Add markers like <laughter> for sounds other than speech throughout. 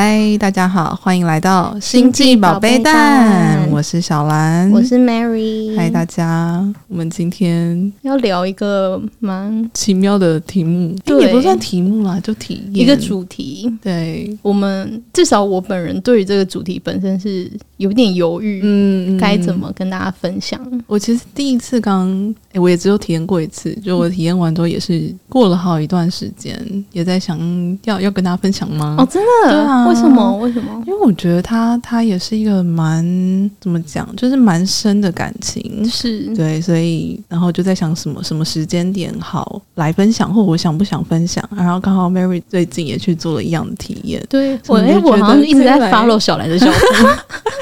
嗨，大家好，欢迎来到星际宝贝蛋，我是小兰，我是 Mary。嗨，大家，我们今天要聊一个蛮奇妙的题目，对也不算题目啦，就体验一个主题。对，我们至少我本人对于这个主题本身是有点犹豫，嗯，该怎么跟大家分享？我其实第一次刚，哎，我也只有体验过一次，就我体验完之后也是过了好一段时间，也在想要要跟大家分享吗？哦，真的，对啊。为什么？为什么？因为我觉得他他也是一个蛮怎么讲，就是蛮深的感情，是对，所以然后就在想什么什么时间点好来分享，或我想不想分享？然后刚好 Mary 最近也去做了一样的体验，对我哎，我好像一直在 follow 小兰的小 <laughs>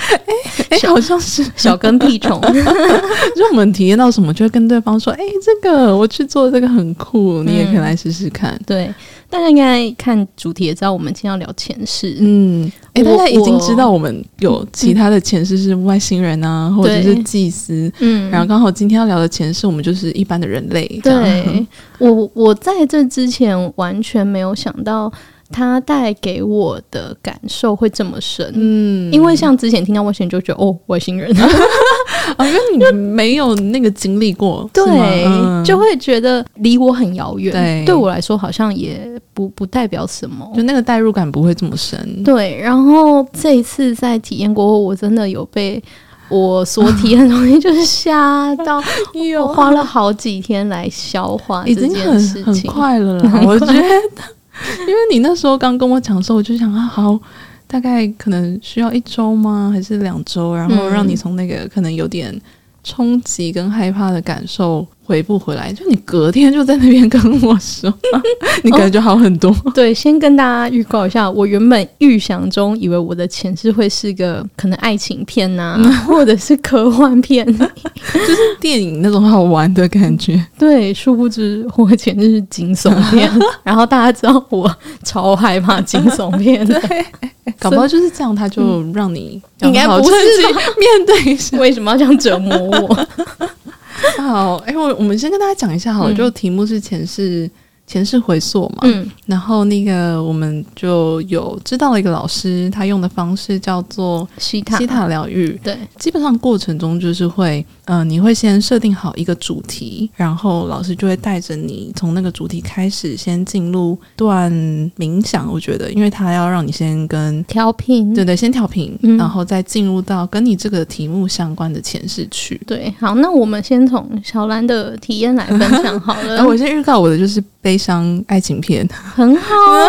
哎哎，<laughs> 好像是小跟屁虫，<laughs> 就我们体验到什么，就会跟对方说，哎，这个我去做这个很酷，你也可以来试试看，对。大家应该看主题也知道，我们今天要聊前世。嗯，哎、欸，大家已经知道我们有其他的前世是外星人啊，嗯、或者是祭司。嗯，然后刚好今天要聊的前世，我们就是一般的人类。对，我我在这之前完全没有想到。它带给我的感受会这么深，嗯，因为像之前听到外星人就觉得哦，外星人，啊，<laughs> 因为你没有那个经历过，<laughs> 对，嗯、就会觉得离我很遥远，对，对我来说好像也不不代表什么，就那个代入感不会这么深，对。然后这一次在体验过后，我真的有被我所体验的东西就是吓到，<laughs> 我花了好几天来消化这件事情，快了啦，我觉得。<laughs> 因为你那时候刚跟我讲的时候，我就想啊，好，大概可能需要一周吗？还是两周？然后让你从那个可能有点冲击跟害怕的感受。回不回来？就你隔天就在那边跟我说，<laughs> 你感觉好很多。哦。对，先跟大家预告一下，我原本预想中以为我的前世会是个可能爱情片呐，啊，<laughs> 或者是科幻片，<laughs> 就是电影那种好玩的感觉。对，殊不知我前世是惊悚片。然后大家知道我超害怕惊悚片的，搞不好就是这样，他就让你应该不是面对，为什么要这样折磨我？<laughs> 好，哎、欸，我我们先跟大家讲一下好了，嗯、就题目是前世。前世回溯嘛，嗯，然后那个我们就有知道了一个老师，他用的方式叫做西塔西塔疗愈，对，基本上过程中就是会，嗯、呃，你会先设定好一个主题，然后老师就会带着你从那个主题开始，先进入段冥想。我觉得，因为他要让你先跟调频，对对，先调频，嗯、然后再进入到跟你这个题目相关的前世去。对，好，那我们先从小兰的体验来分享好了。然 <laughs> 后我先预告我的就是。悲伤爱情片 <laughs> 很好啊。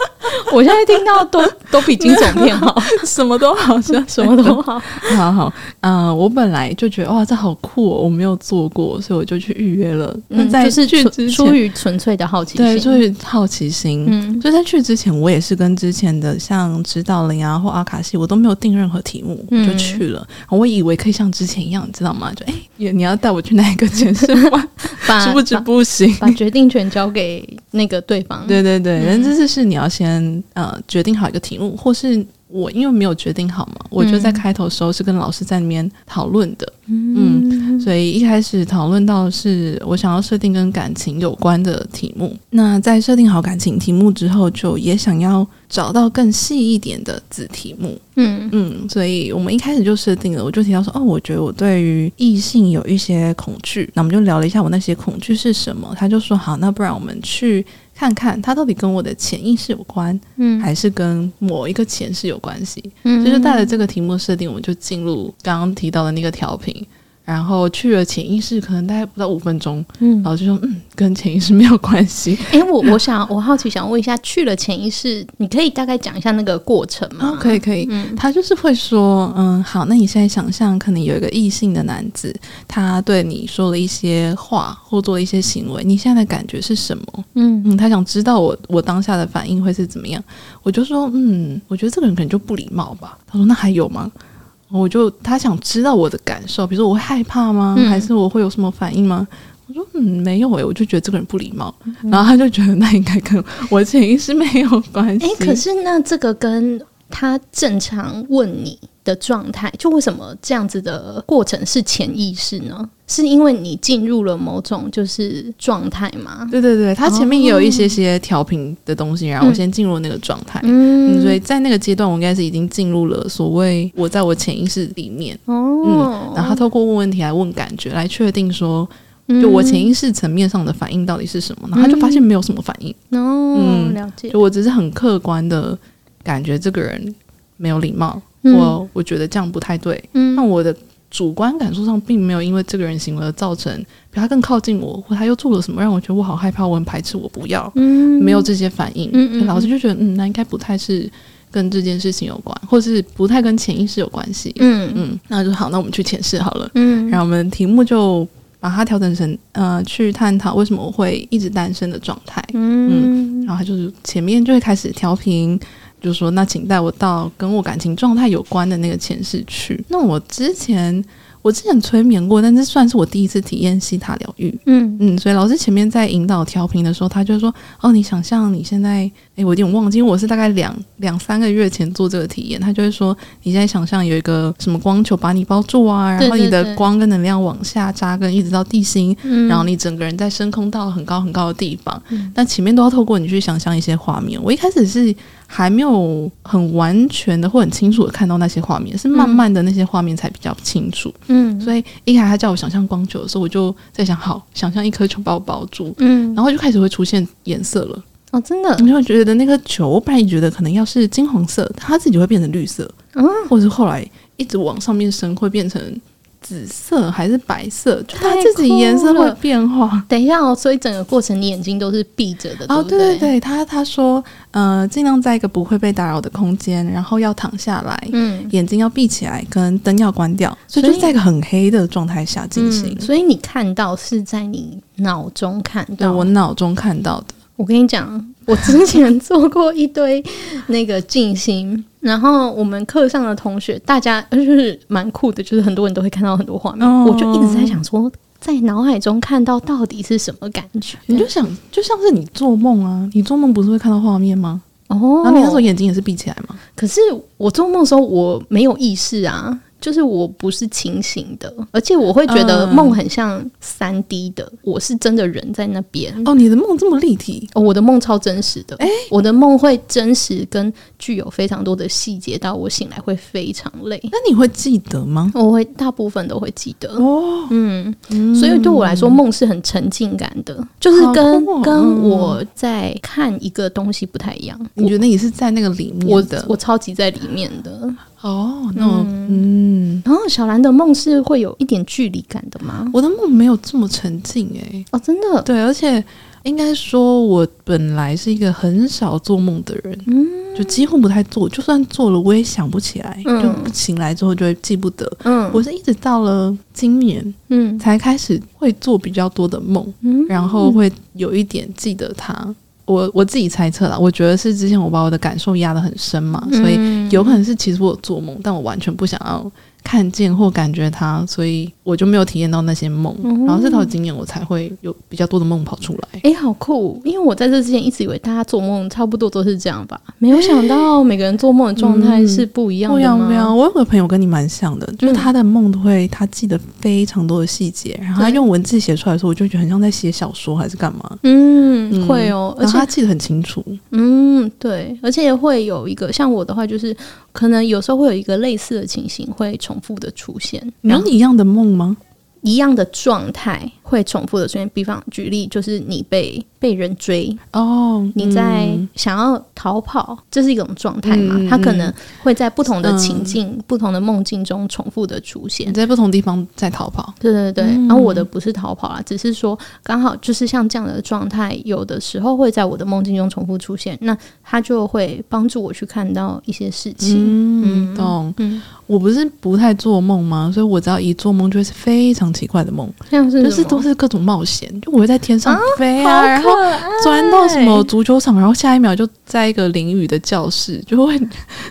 <laughs> 我现在听到都都比惊悚片好，什么都好像什么都好，好好。<laughs> 嗯、呃，我本来就觉得哇，这好酷哦，我没有做过，所以我就去预约了。嗯，在去之前就是出于纯粹的好奇心，对，出于好奇心。嗯，就在去之前，我也是跟之前的像指导灵啊或阿卡西，我都没有定任何题目，嗯、就去了。我以为可以像之前一样，你知道吗？就哎，你你要带我去哪一个前世玩？<laughs> 殊不知不行，把决定权交给那个对方。对对对，人这次是你要先。呃，决定好一个题目，或是我因为没有决定好嘛，我就在开头的时候是跟老师在里面讨论的，嗯，嗯，所以一开始讨论到的是我想要设定跟感情有关的题目。那在设定好感情题目之后，就也想要找到更细一点的子题目，嗯嗯，所以我们一开始就设定了，我就提到说，哦，我觉得我对于异性有一些恐惧，那我们就聊了一下我那些恐惧是什么，他就说好，那不然我们去。看看它到底跟我的潜意识有关，嗯，还是跟某一个前世有关系？嗯，就是带着这个题目设定，我们就进入刚刚提到的那个调频。然后去了潜意识，可能大概不到五分钟，嗯，然后就说，嗯，跟潜意识没有关系。哎、欸，我我想我好奇想问一下，去了潜意识，你可以大概讲一下那个过程吗？哦、可以可以，嗯，他就是会说，嗯，好，那你现在想象，可能有一个异性的男子，他对你说了一些话或做了一些行为，你现在的感觉是什么？嗯嗯，他想知道我我当下的反应会是怎么样？我就说，嗯，我觉得这个人可能就不礼貌吧。他说，那还有吗？我就他想知道我的感受，比如说我会害怕吗？嗯、还是我会有什么反应吗？我说嗯，没有诶、欸，我就觉得这个人不礼貌，嗯、然后他就觉得那应该跟我潜意识没有关系。诶、欸，可是那这个跟他正常问你的状态，就为什么这样子的过程是潜意识呢？是因为你进入了某种就是状态吗？对对对，他前面也有一些些调频的东西，然后我先进入那个状态。嗯，嗯，所以在那个阶段，我应该是已经进入了所谓我在我潜意识里面。哦，嗯，然后他透过问问题来问感觉，来确定说，就我潜意识层面上的反应到底是什么？然后他就发现没有什么反应。哦，嗯，了解。就我只是很客观的感觉这个人没有礼貌，嗯，我我觉得这样不太对。嗯，那我的。主观感受上并没有因为这个人行为而造成比他更靠近我，或他又做了什么让我觉得我好害怕，我很排斥，我不要，嗯，没有这些反应。嗯嗯，老师就觉得，嗯，那应该不太是跟这件事情有关，或是不太跟潜意识有关系。嗯嗯，那就好，那我们去潜视好了。嗯，然后我们题目就把它调整成呃，去探讨为什么我会一直单身的状态。嗯，嗯，然后他就是前面就会开始调频。就是说，那请带我到跟我感情状态有关的那个前世去。那我之前。我之前催眠过，但这算是我第一次体验西塔疗愈。嗯嗯，所以老师前面在引导调频的时候，他就说：“哦，你想象你现在……诶，我有点忘记，因为我是大概两两三个月前做这个体验。他就会说，你现在想象有一个什么光球把你包住啊，然后你的光跟能量往下扎根，一直到地心，然后你整个人在升空到很高很高的地方。但前面都要透过你去想象一些画面。我一开始是还没有很完全的或很清楚的看到那些画面，是慢慢的那些画面才比较清楚。”嗯，所以一开始他叫我想象光球的时候，我就在想，好，想象一颗球把我包住，嗯，然后就开始会出现颜色了。哦，真的，你就会觉得那颗球，我本来觉得可能要是金黄色，它自己会变成绿色，嗯，或者是后来一直往上面升，会变成。紫色还是白色，就它自己颜色会变化。等一下哦，所以整个过程你眼睛都是闭着的，哦，对对对，他他说，呃，尽量在一个不会被打扰的空间，然后要躺下来，嗯，眼睛要闭起来，跟灯要关掉，所以就是在一个很黑的状态下进行，嗯。所以你看到是在你脑中看到，对，我脑中看到的。我跟你讲，我之前做过一堆那个静心。<laughs> 然后我们课上的同学，大家就是蛮酷的，就是很多人都会看到很多画面。哦、我就一直在想说，在脑海中看到到底是什么感觉？你就想，就像是你做梦啊，你做梦不是会看到画面吗？哦，然后你那时候眼睛也是闭起来吗？可是我做梦的时候我没有意识啊。就是我不是清醒的，而且我会觉得梦很像三 D 的，嗯，我是真的人在那边。哦，你的梦这么立体？哦，我的梦超真实的。诶，我的梦会真实跟具有非常多的细节，到我醒来会非常累。那你会记得吗？我会大部分都会记得。哦，嗯，所以对我来说，梦是很沉浸感的，就是跟、哦、跟我在看一个东西不太一样。你觉得你是在那个里面的？我我超级在里面的。哦，那我嗯，然后小兰的梦是会有一点距离感的吗？我的梦没有这么沉静哎、欸。哦，真的，对，而且应该说，我本来是一个很少做梦的人，嗯，就几乎不太做，就算做了，我也想不起来，嗯、就醒来之后就会记不得，嗯，我是一直到了今年，嗯，才开始会做比较多的梦，嗯，然后会有一点记得它。我我自己猜测啦，我觉得是之前我把我的感受压得很深嘛，所以有可能是其实我有做梦，但我完全不想要。看见或感觉它，所以我就没有体验到那些梦。嗯、然后这套经验，我才会有比较多的梦跑出来。哎、欸，好酷！因为我在这之前一直以为大家做梦差不多都是这样吧，没有想到每个人做梦的状态是不一样的。不一样，不一样。我有个朋友跟你蛮像的，就是他的梦都会他记得非常多的细节，然后他用文字写出来的时候，我就觉得很像在写小说还是干嘛。嗯，嗯会哦，而且他记得很清楚。嗯，对，而且会有一个像我的话，就是可能有时候会有一个类似的情形会。重复的出现，有你一样的梦吗？一样的状态会重复的出现。比方举例，就是你被被人追哦，你在想要逃跑，这是一种状态嘛？它可能会在不同的情境、不同的梦境中重复的出现，你在不同地方在逃跑。对对对，然后我的不是逃跑啊，只是说刚好就是像这样的状态，有的时候会在我的梦境中重复出现，那他就会帮助我去看到一些事情。嗯，懂。嗯，我不是不太做梦吗？所以我只要一做梦，就会是非常奇怪的梦，像是就是都是各种冒险，就我会在天上飞啊，然后钻到什么足球场，然后下一秒就在一个淋雨的教室，就会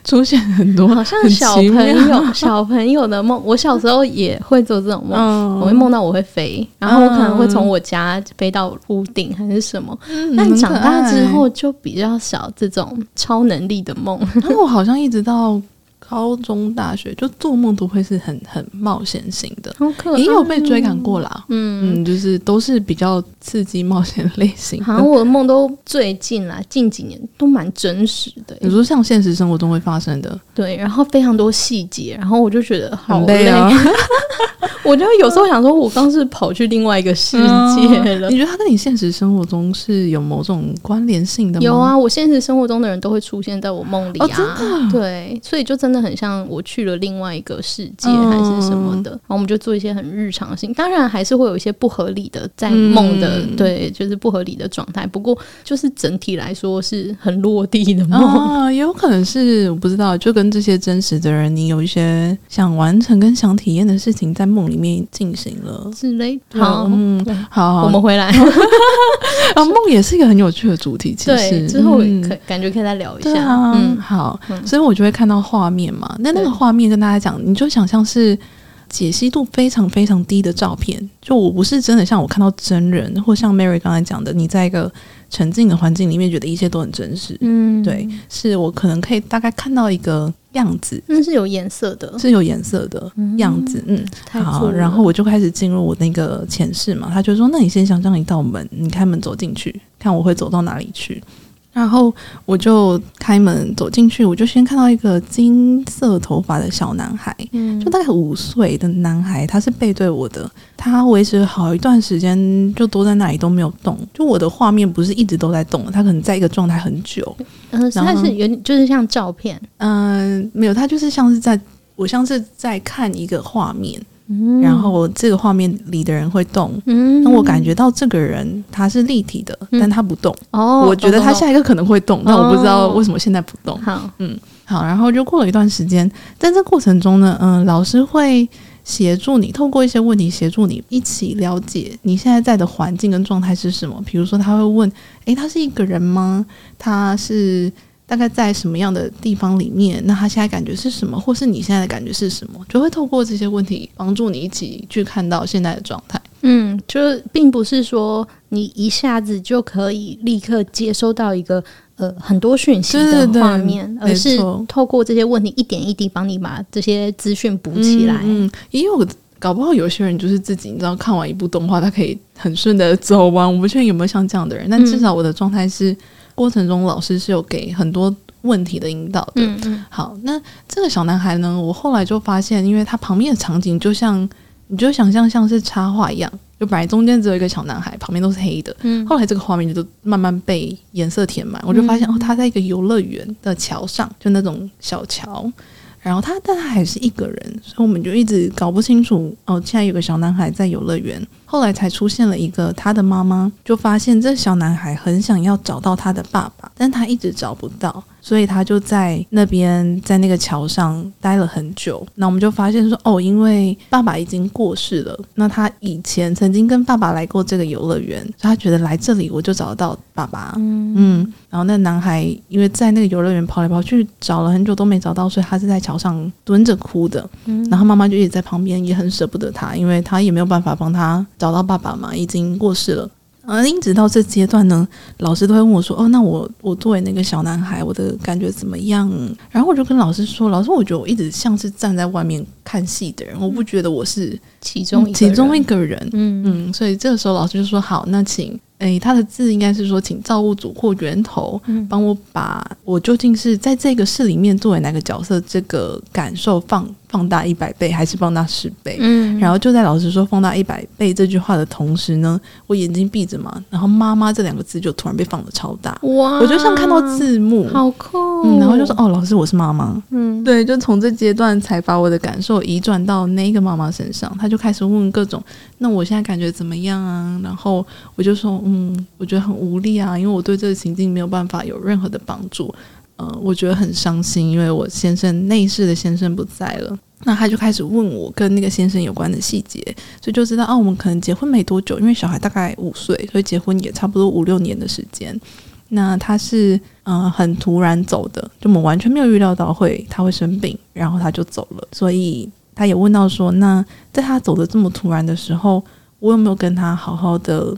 出现很多好像小朋友小朋友的梦。我小时候也会做这种梦，我会梦到我会飞，然后我可能会从我家飞到屋顶还是什么。但长大之后就比较少这种超能力的梦。<laughs> 然后我好像一直到。高中、大学就做梦都会是很很冒险型的，也有被追赶过啦。嗯嗯，就是都是比较刺激冒险类型。好像我的梦都最近啦，近几年都蛮真实的。比如说像现实生活中会发生的，对，然后非常多细节，然后我就觉得好累啊。<laughs> 我就有时候想说，我刚是跑去另外一个世界了。<laughs> 你觉得他跟你现实生活中是有某种关联性的吗？有啊，我现实生活中的人都会出现在我梦里啊。真的？对，所以就真的很像我去了另外一个世界还是什么的。然后我们就做一些很日常性，当然还是会有一些不合理的在梦的，对，就是不合理的状态。不过就是整体来说是很落地的梦啊，也有可能是我不知道，就跟这些真实的人，你有一些想完成跟想体验的事情在梦里面进行了之类。好，嗯，好，好，我们回来。啊，<laughs> 梦也是一个很有趣的主题，其实之后可感觉可以再聊一下。嗯，好，所以我就会看到画面嘛。那那个画面跟大家讲，你就想象是解析度非常非常低的照片。就我不是真的像我看到真人，或像 Mary 刚才讲的，你在一个沉浸的环境里面，觉得一切都很真实。嗯，对，是我可能可以大概看到一个。样子，那是有颜色的，是有颜色的样子。嗯，好，然后我就开始进入我那个前世嘛。他就说：“那你先想象一道门，你开门走进去，看我会走到哪里去。”然后我就开门走进去，我就先看到一个金色头发的小男孩，嗯，就大概五岁的男孩，他是背对我的，他维持好一段时间就都在那里都没有动，就我的画面不是一直都在动，他可能在一个状态很久，嗯，然后他是有点就是像照片，嗯，没有，他就是像是在我像是在看一个画面。然后这个画面里的人会动，嗯，那我感觉到这个人他是立体的，嗯、但他不动。哦，我觉得他下一个可能会动，但我不知道为什么现在不动。好、哦，嗯，好，然后就过了一段时间，在这过程中呢，嗯，老师会协助你，透过一些问题协助你一起了解你现在在的环境跟状态是什么。比如说，他会问：诶，他是一个人吗？他是？大概在什么样的地方里面？那他现在感觉是什么，或是你现在的感觉是什么？就会透过这些问题帮助你一起去看到现在的状态。嗯，就并不是说你一下子就可以立刻接收到一个呃很多讯息的画面，对对对，而是透过这些问题一点一滴帮你把这些资讯补起来。嗯，也有搞不好有些人就是自己，你知道，看完一部动画，他可以很顺的走完。我不确定有没有像这样的人，但至少我的状态是。过程中，老师是有给很多问题的引导的。嗯嗯。好，那这个小男孩呢？我后来就发现，因为他旁边的场景就像，你就想象像是插画一样，就本来中间只有一个小男孩，旁边都是黑的。嗯。后来这个画面就慢慢被颜色填满，我就发现哦，他在一个游乐园的桥上，就那种小桥。然后他，但他还是一个人，所以我们就一直搞不清楚哦。现在有个小男孩在游乐园，后来才出现了一个他的妈妈，就发现这小男孩很想要找到他的爸爸，但他一直找不到。所以他就在那边，在那个桥上待了很久。那我们就发现说，哦，因为爸爸已经过世了。那他以前曾经跟爸爸来过这个游乐园，所以他觉得来这里我就找得到爸爸。嗯嗯。然后那男孩因为在那个游乐园跑来跑去，找了很久都没找到，所以他是在桥上蹲着哭的。嗯。然后妈妈就一直在旁边，也很舍不得他，因为他也没有办法帮他找到爸爸嘛，已经过世了。嗯，一直到这阶段呢，老师都会问我说：“哦，那我我作为那个小男孩，我的感觉怎么样？”然后我就跟老师说：“老师，我觉得我一直像是站在外面看戏的人，我不觉得我是其中其中一个人。嗯”嗯嗯，所以这个时候老师就说：“好，那请。”诶，他的字应该是说，请造物主或源头帮我把我究竟是在这个事里面作为哪个角色，这个感受放放大一百倍，还是放大十倍？嗯，然后就在老师说放大一百倍这句话的同时呢，我眼睛闭着嘛，然后妈妈这两个字就突然被放的超大，哇！我就像看到字幕，好酷。嗯，然后就说哦，老师，我是妈妈。嗯，对，就从这阶段才把我的感受移转到那个妈妈身上，她就开始问各种，那我现在感觉怎么样啊？然后我就说。嗯，我觉得很无力啊，因为我对这个情境没有办法有任何的帮助。呃，我觉得很伤心，因为我先生内世的先生不在了。那他就开始问我跟那个先生有关的细节，所以就知道，哦，我们可能结婚没多久，因为小孩大概五岁，所以结婚也差不多五六年的时间。那他是嗯、很突然走的，就我们完全没有预料到会他会生病，然后他就走了。所以他也问到说，那在他走的这么突然的时候，我有没有跟他好好的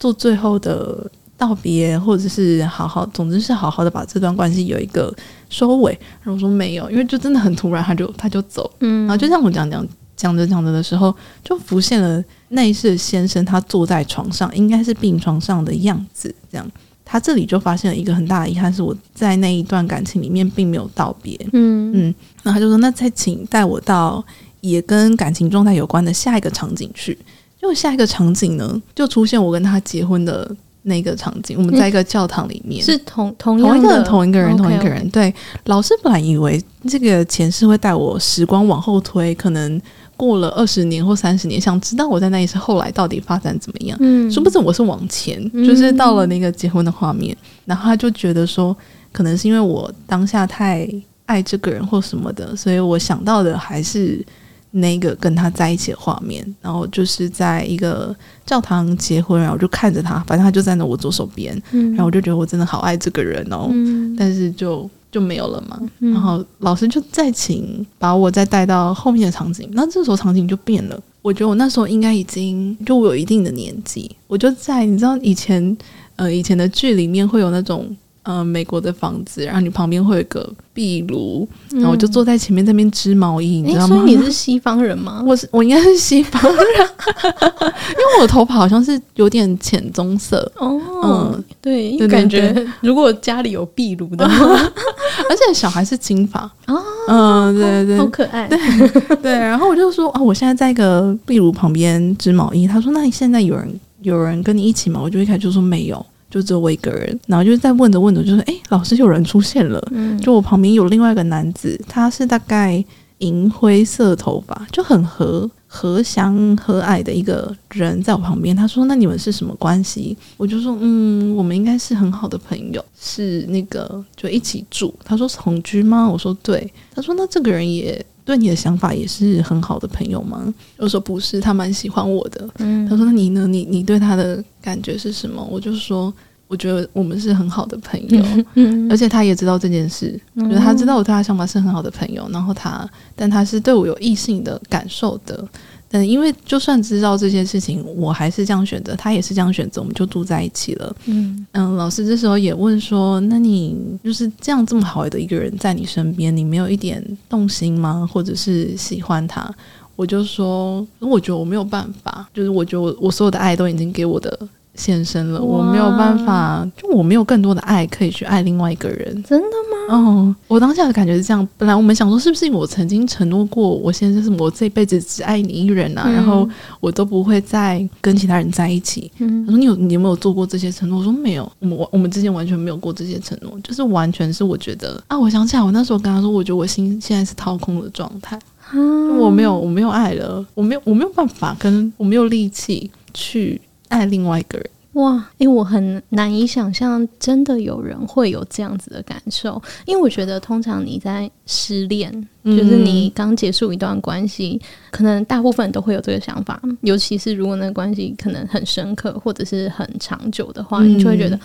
做最后的道别，或者是好好，总之是好好的把这段关系有一个收尾。然后我说没有，因为就真的很突然，他就他就走，嗯，然后就像我讲讲讲着讲着的时候，就浮现了那一世先生，他坐在床上，应该是病床上的样子，这样。他这里就发现了一个很大的遗憾，是我在那一段感情里面并没有道别。嗯嗯，然后他就说：“那再请带我到也跟感情状态有关的下一个场景去。”因为下一个场景呢，就出现我跟他结婚的那个场景。我们在一个教堂里面，嗯、是同同同一个同一个人同一个人。对，老师本来以为这个前世会带我时光往后推，可能。过了二十年或三十年，想知道我在那一次后来到底发展怎么样？嗯，殊不知我是往前，就是到了那个结婚的画面，嗯、然后他就觉得说，可能是因为我当下太爱这个人或什么的，所以我想到的还是那个跟他在一起的画面。然后就是在一个教堂结婚，然后我就看着他，反正他就站在我左手边，嗯、然后我就觉得我真的好爱这个人哦，嗯、但是就。就没有了嘛，然后老师就再请把我再带到后面的场景，那这时候场景就变了。我觉得我那时候应该已经就我有一定的年纪，我就在你知道以前呃以前的剧里面会有那种。呃，美国的房子，然后你旁边会有个壁炉，嗯、然后我就坐在前面那边织毛衣，你知道吗？你是西方人吗？<laughs> 我是我应该是西方人，因为我的头发好像是有点浅棕色哦。嗯，对，因为感觉如果家里有壁炉的话，<laughs> 而且小孩是金发哦。嗯，对对对，好可爱。对对，然后我就说啊，我现在在一个壁炉旁边织毛衣。他说，那你现在有人有人跟你一起吗？我就一开始就说没有。就只有我一个人，然后就是在问着问着，就是：“哎，老师，有人出现了。嗯”就我旁边有另外一个男子，他是大概银灰色头发，就很和和祥和蔼的一个人，在我旁边。他说：“那你们是什么关系？”我就说：“嗯，我们应该是很好的朋友，是那个就一起住。”他说：“同居吗？”我说：“对。”他说：“那这个人也。”对你的想法也是很好的朋友吗？我说不是，他蛮喜欢我的。嗯，他说那你呢？你你对他的感觉是什么？我就说，我觉得我们是很好的朋友，嗯，而且他也知道这件事，嗯，就是他知道我对他想法是很好的朋友，然后他，但他是对我有异性的感受的。嗯，因为就算知道这些事情，我还是这样选择，他也是这样选择，我们就住在一起了。嗯嗯，老师这时候也问说：“那你就是这样这么好的一个人在你身边，你没有一点动心吗？或者是喜欢他？”我就说：“我觉得我没有办法，就是我觉得我我所有的爱都已经给我的。”现身了，我没有办法，就我没有更多的爱可以去爱另外一个人。真的吗？嗯，我当下的感觉是这样。本来我们想说，是不是我曾经承诺过，我现在是我这辈子只爱你一人啊？嗯、然后我都不会再跟其他人在一起。嗯，他说你有你有没有做过这些承诺？我说没有，我们我们之间完全没有过这些承诺，就是完全是我觉得啊，我想起来，我那时候跟他说，我觉得我心现在是掏空的状态，嗯、我没有我没有爱了，我没有我没有办法跟我没有力气去。爱另外一个人哇！因为我很难以想象，真的有人会有这样子的感受。因为我觉得，通常你在失恋，嗯、就是你刚结束一段关系，可能大部分都会有这个想法。尤其是如果那个关系可能很深刻，或者是很长久的话，嗯、你就会觉得。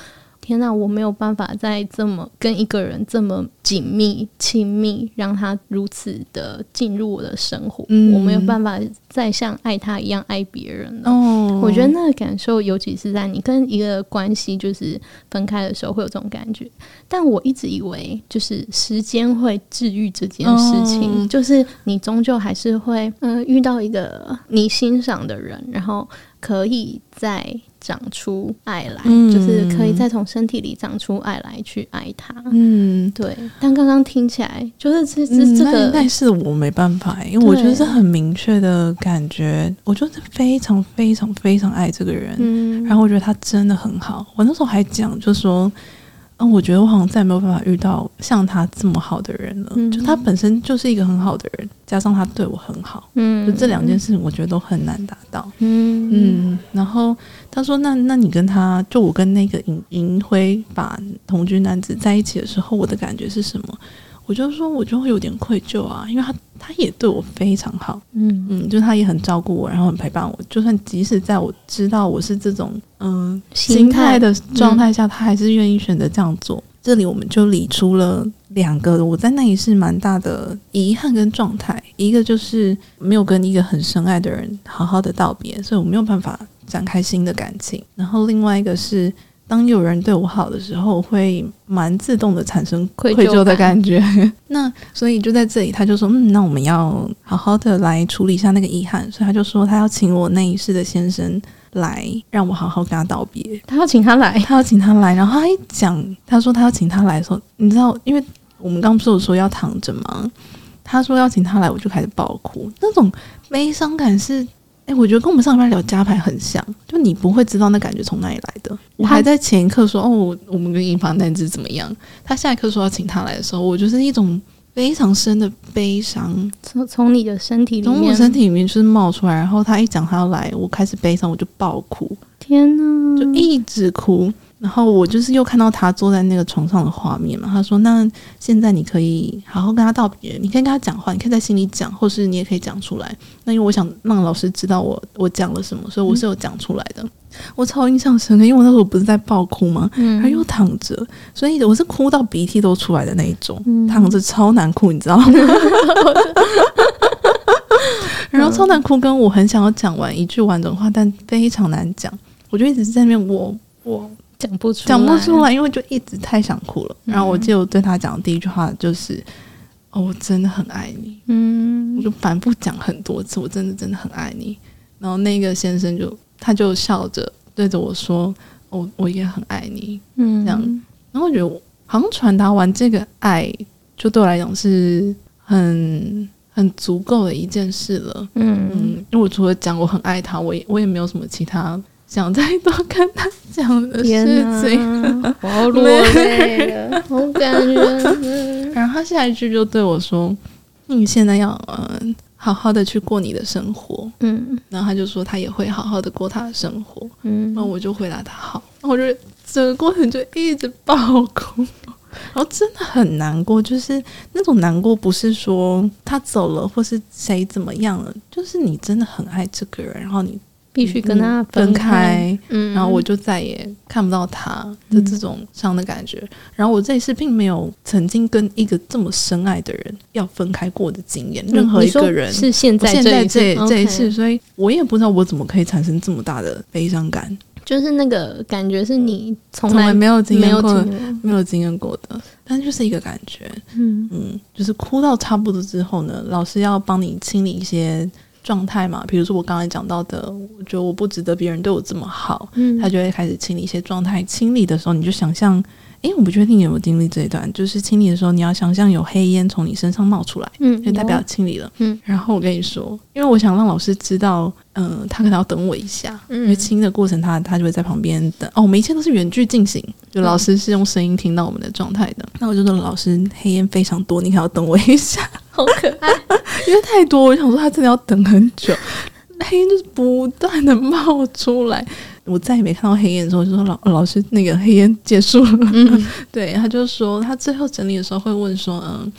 天哪，我没有办法再这么跟一个人这么紧密、亲密，让他如此的进入我的生活。嗯、我没有办法再像爱他一样爱别人了。哦，我觉得那个感受，尤其是在你跟一个关系就是分开的时候，会有这种感觉。但我一直以为，就是时间会治愈这件事情，哦、就是你终究还是会，嗯、呃，遇到一个你欣赏的人，然后可以在。长出爱来，嗯、就是可以再从身体里长出爱来去爱他。嗯，对。但刚刚听起来，就是这这这个，但是我没办法，因为我觉得是很明确的感觉，我就是非常非常非常爱这个人。嗯，然后我觉得他真的很好。我那时候还讲，就说。嗯，我觉得我好像再也没有办法遇到像他这么好的人了。嗯、就他本身就是一个很好的人，加上他对我很好，嗯，就这两件事情，我觉得都很难达到。嗯嗯。然后他说：“那那你跟他，就我跟那个银银辉把同居男子在一起的时候，我的感觉是什么？”我就说，我就会有点愧疚啊，因为他他也对我非常好，嗯嗯，就他也很照顾我，然后很陪伴我。就算即使在我知道我是这种嗯、呃、心态的状态下，他还是愿意选择这样做。嗯、这里我们就理出了两个我在那里是蛮大的遗憾跟状态，一个就是没有跟一个很深爱的人好好的道别，所以我没有办法展开新的感情。然后另外一个是。当有人对我好的时候，会蛮自动的产生愧疚的感觉。<laughs> 那所以就在这里，他就说：“嗯，那我们要好好的来处理一下那个遗憾。”所以他就说他要请我那一世的先生来，让我好好跟他道别。他要请他来，他要请他来。然后他一讲，他说他要请他来的时候，你知道，因为我们刚刚不是有说要躺着吗？他说要请他来，我就开始爆哭，那种悲伤感是。哎、欸，我觉得跟我们上礼拜聊加牌很像，就你不会知道那感觉从哪里来的。我还在前一刻说哦，我们跟银发男子怎么样？他下一刻说要请他来的时候，我就是一种非常深的悲伤，从从你的身体里面，从我身体里面就是冒出来。然后他一讲他要来，我开始悲伤，我就爆哭，天呐，就一直哭。然后我就是又看到他坐在那个床上的画面嘛。他说：“那现在你可以好好跟他道别，你可以跟他讲话，你可以在心里讲，或是你也可以讲出来。那因为我想让老师知道我我讲了什么，所以我是有讲出来的。嗯、我超印象深刻，因为我那时候不是在爆哭吗？嗯，他又躺着，所以我是哭到鼻涕都出来的那一种，嗯、躺着超难哭，你知道吗？<laughs> 然后超难哭，跟我很想要讲完一句完整话，但非常难讲，我就一直在那边我我。我讲不出来，讲不出来，因为就一直太想哭了。然后我记得我对他讲的第一句话就是：“嗯、哦，我真的很爱你。”嗯，我就反复讲很多次：“我真的真的很爱你。”然后那个先生就他就笑着对着我说：“我我也很爱你。”嗯，这样。然后我觉得好像传达完这个爱，就对我来讲是很很足够的一件事了。嗯嗯，因为我除了讲我很爱他，我也我也没有什么其他。想再多跟他讲的事情，我要落泪了，好感人。<laughs> 然后他下一句就对我说：“你现在要嗯好好的去过你的生活。”嗯，然后他就说他也会好好的过他的生活。嗯，然后我就回答他好。我觉得整个过程就一直爆哭，<laughs> 然后真的很难过，就是那种难过不是说他走了或是谁怎么样了，就是你真的很爱这个人，然后你。必须跟他分开，然后我就再也看不到他的这种伤的感觉。嗯、然后我这一次并没有曾经跟一个这么深爱的人要分开过的经验，嗯、任何一个人。是现在现在这这一次所以我也不知道我怎么可以产生这么大的悲伤感。就是那个感觉是你从来，没有经验过，没有经验过的，但就是一个感觉，嗯。嗯，就是哭到差不多之后呢，老师要帮你清理一些。状态嘛，比如说我刚才讲到的，我觉得我不值得别人对我这么好，嗯，他就会开始清理一些状态。清理的时候，你就想象，诶，我不确定你有没有经历这一段，就是清理的时候，你要想象有黑烟从你身上冒出来，嗯，就代表清理了，嗯。然后我跟你说，因为我想让老师知道，嗯、呃，他可能要等我一下，嗯，因为清的过程他他就会在旁边等。哦，我们一切都是远距进行，就老师是用声音听到我们的状态的。嗯、那我就说，老师黑烟非常多，你可要等我一下。<laughs> 好可爱，<laughs> 因为太多，我想说他真的要等很久，黑烟就是不断的冒出来，我再也没看到黑烟的时候，就说老老师那个黑烟结束了，嗯，<laughs> 对，他就说他最后整理的时候会问说，嗯，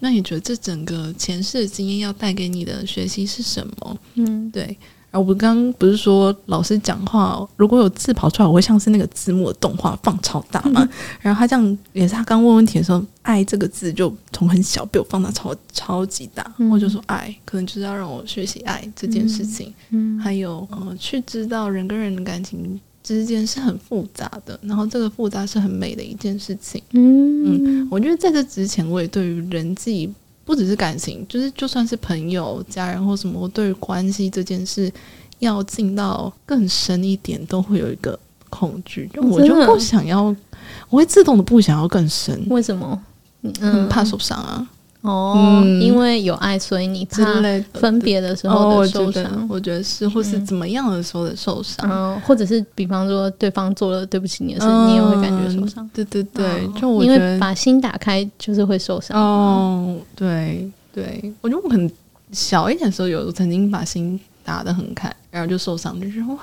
那你觉得这整个前世的经验要带给你的学习是什么？嗯，对。我们刚刚不是说老师讲话，如果有字跑出来，我会像是那个字幕的动画放超大嘛？嗯、<laughs> 然后他这样也是他刚问问题的时候，“爱”这个字就从很小被我放大超超级大。嗯、我就说爱，可能就是要让我学习爱这件事情。嗯，还有呃，去知道人跟人的感情之间是很复杂的，然后这个复杂是很美的一件事情。嗯嗯，我觉得在这之前，我也对于人际。不只是感情，就是就算是朋友、家人或什么，我对于关系这件事要进到更深一点，都会有一个恐惧。就我就不想要，我会自动的不想要更深。为什么？嗯，怕受伤啊。哦，因为有爱，所以你怕分别的时候的受伤。我觉得是，或是怎么样的时候的受伤。嗯，或者是比方说对方做了对不起你的事，你也会感觉受伤。对对对，就我因为把心打开就是会受伤。哦，对对，我觉得我很小一点的时候有曾经把心打得很开，然后就受伤，就觉得哇，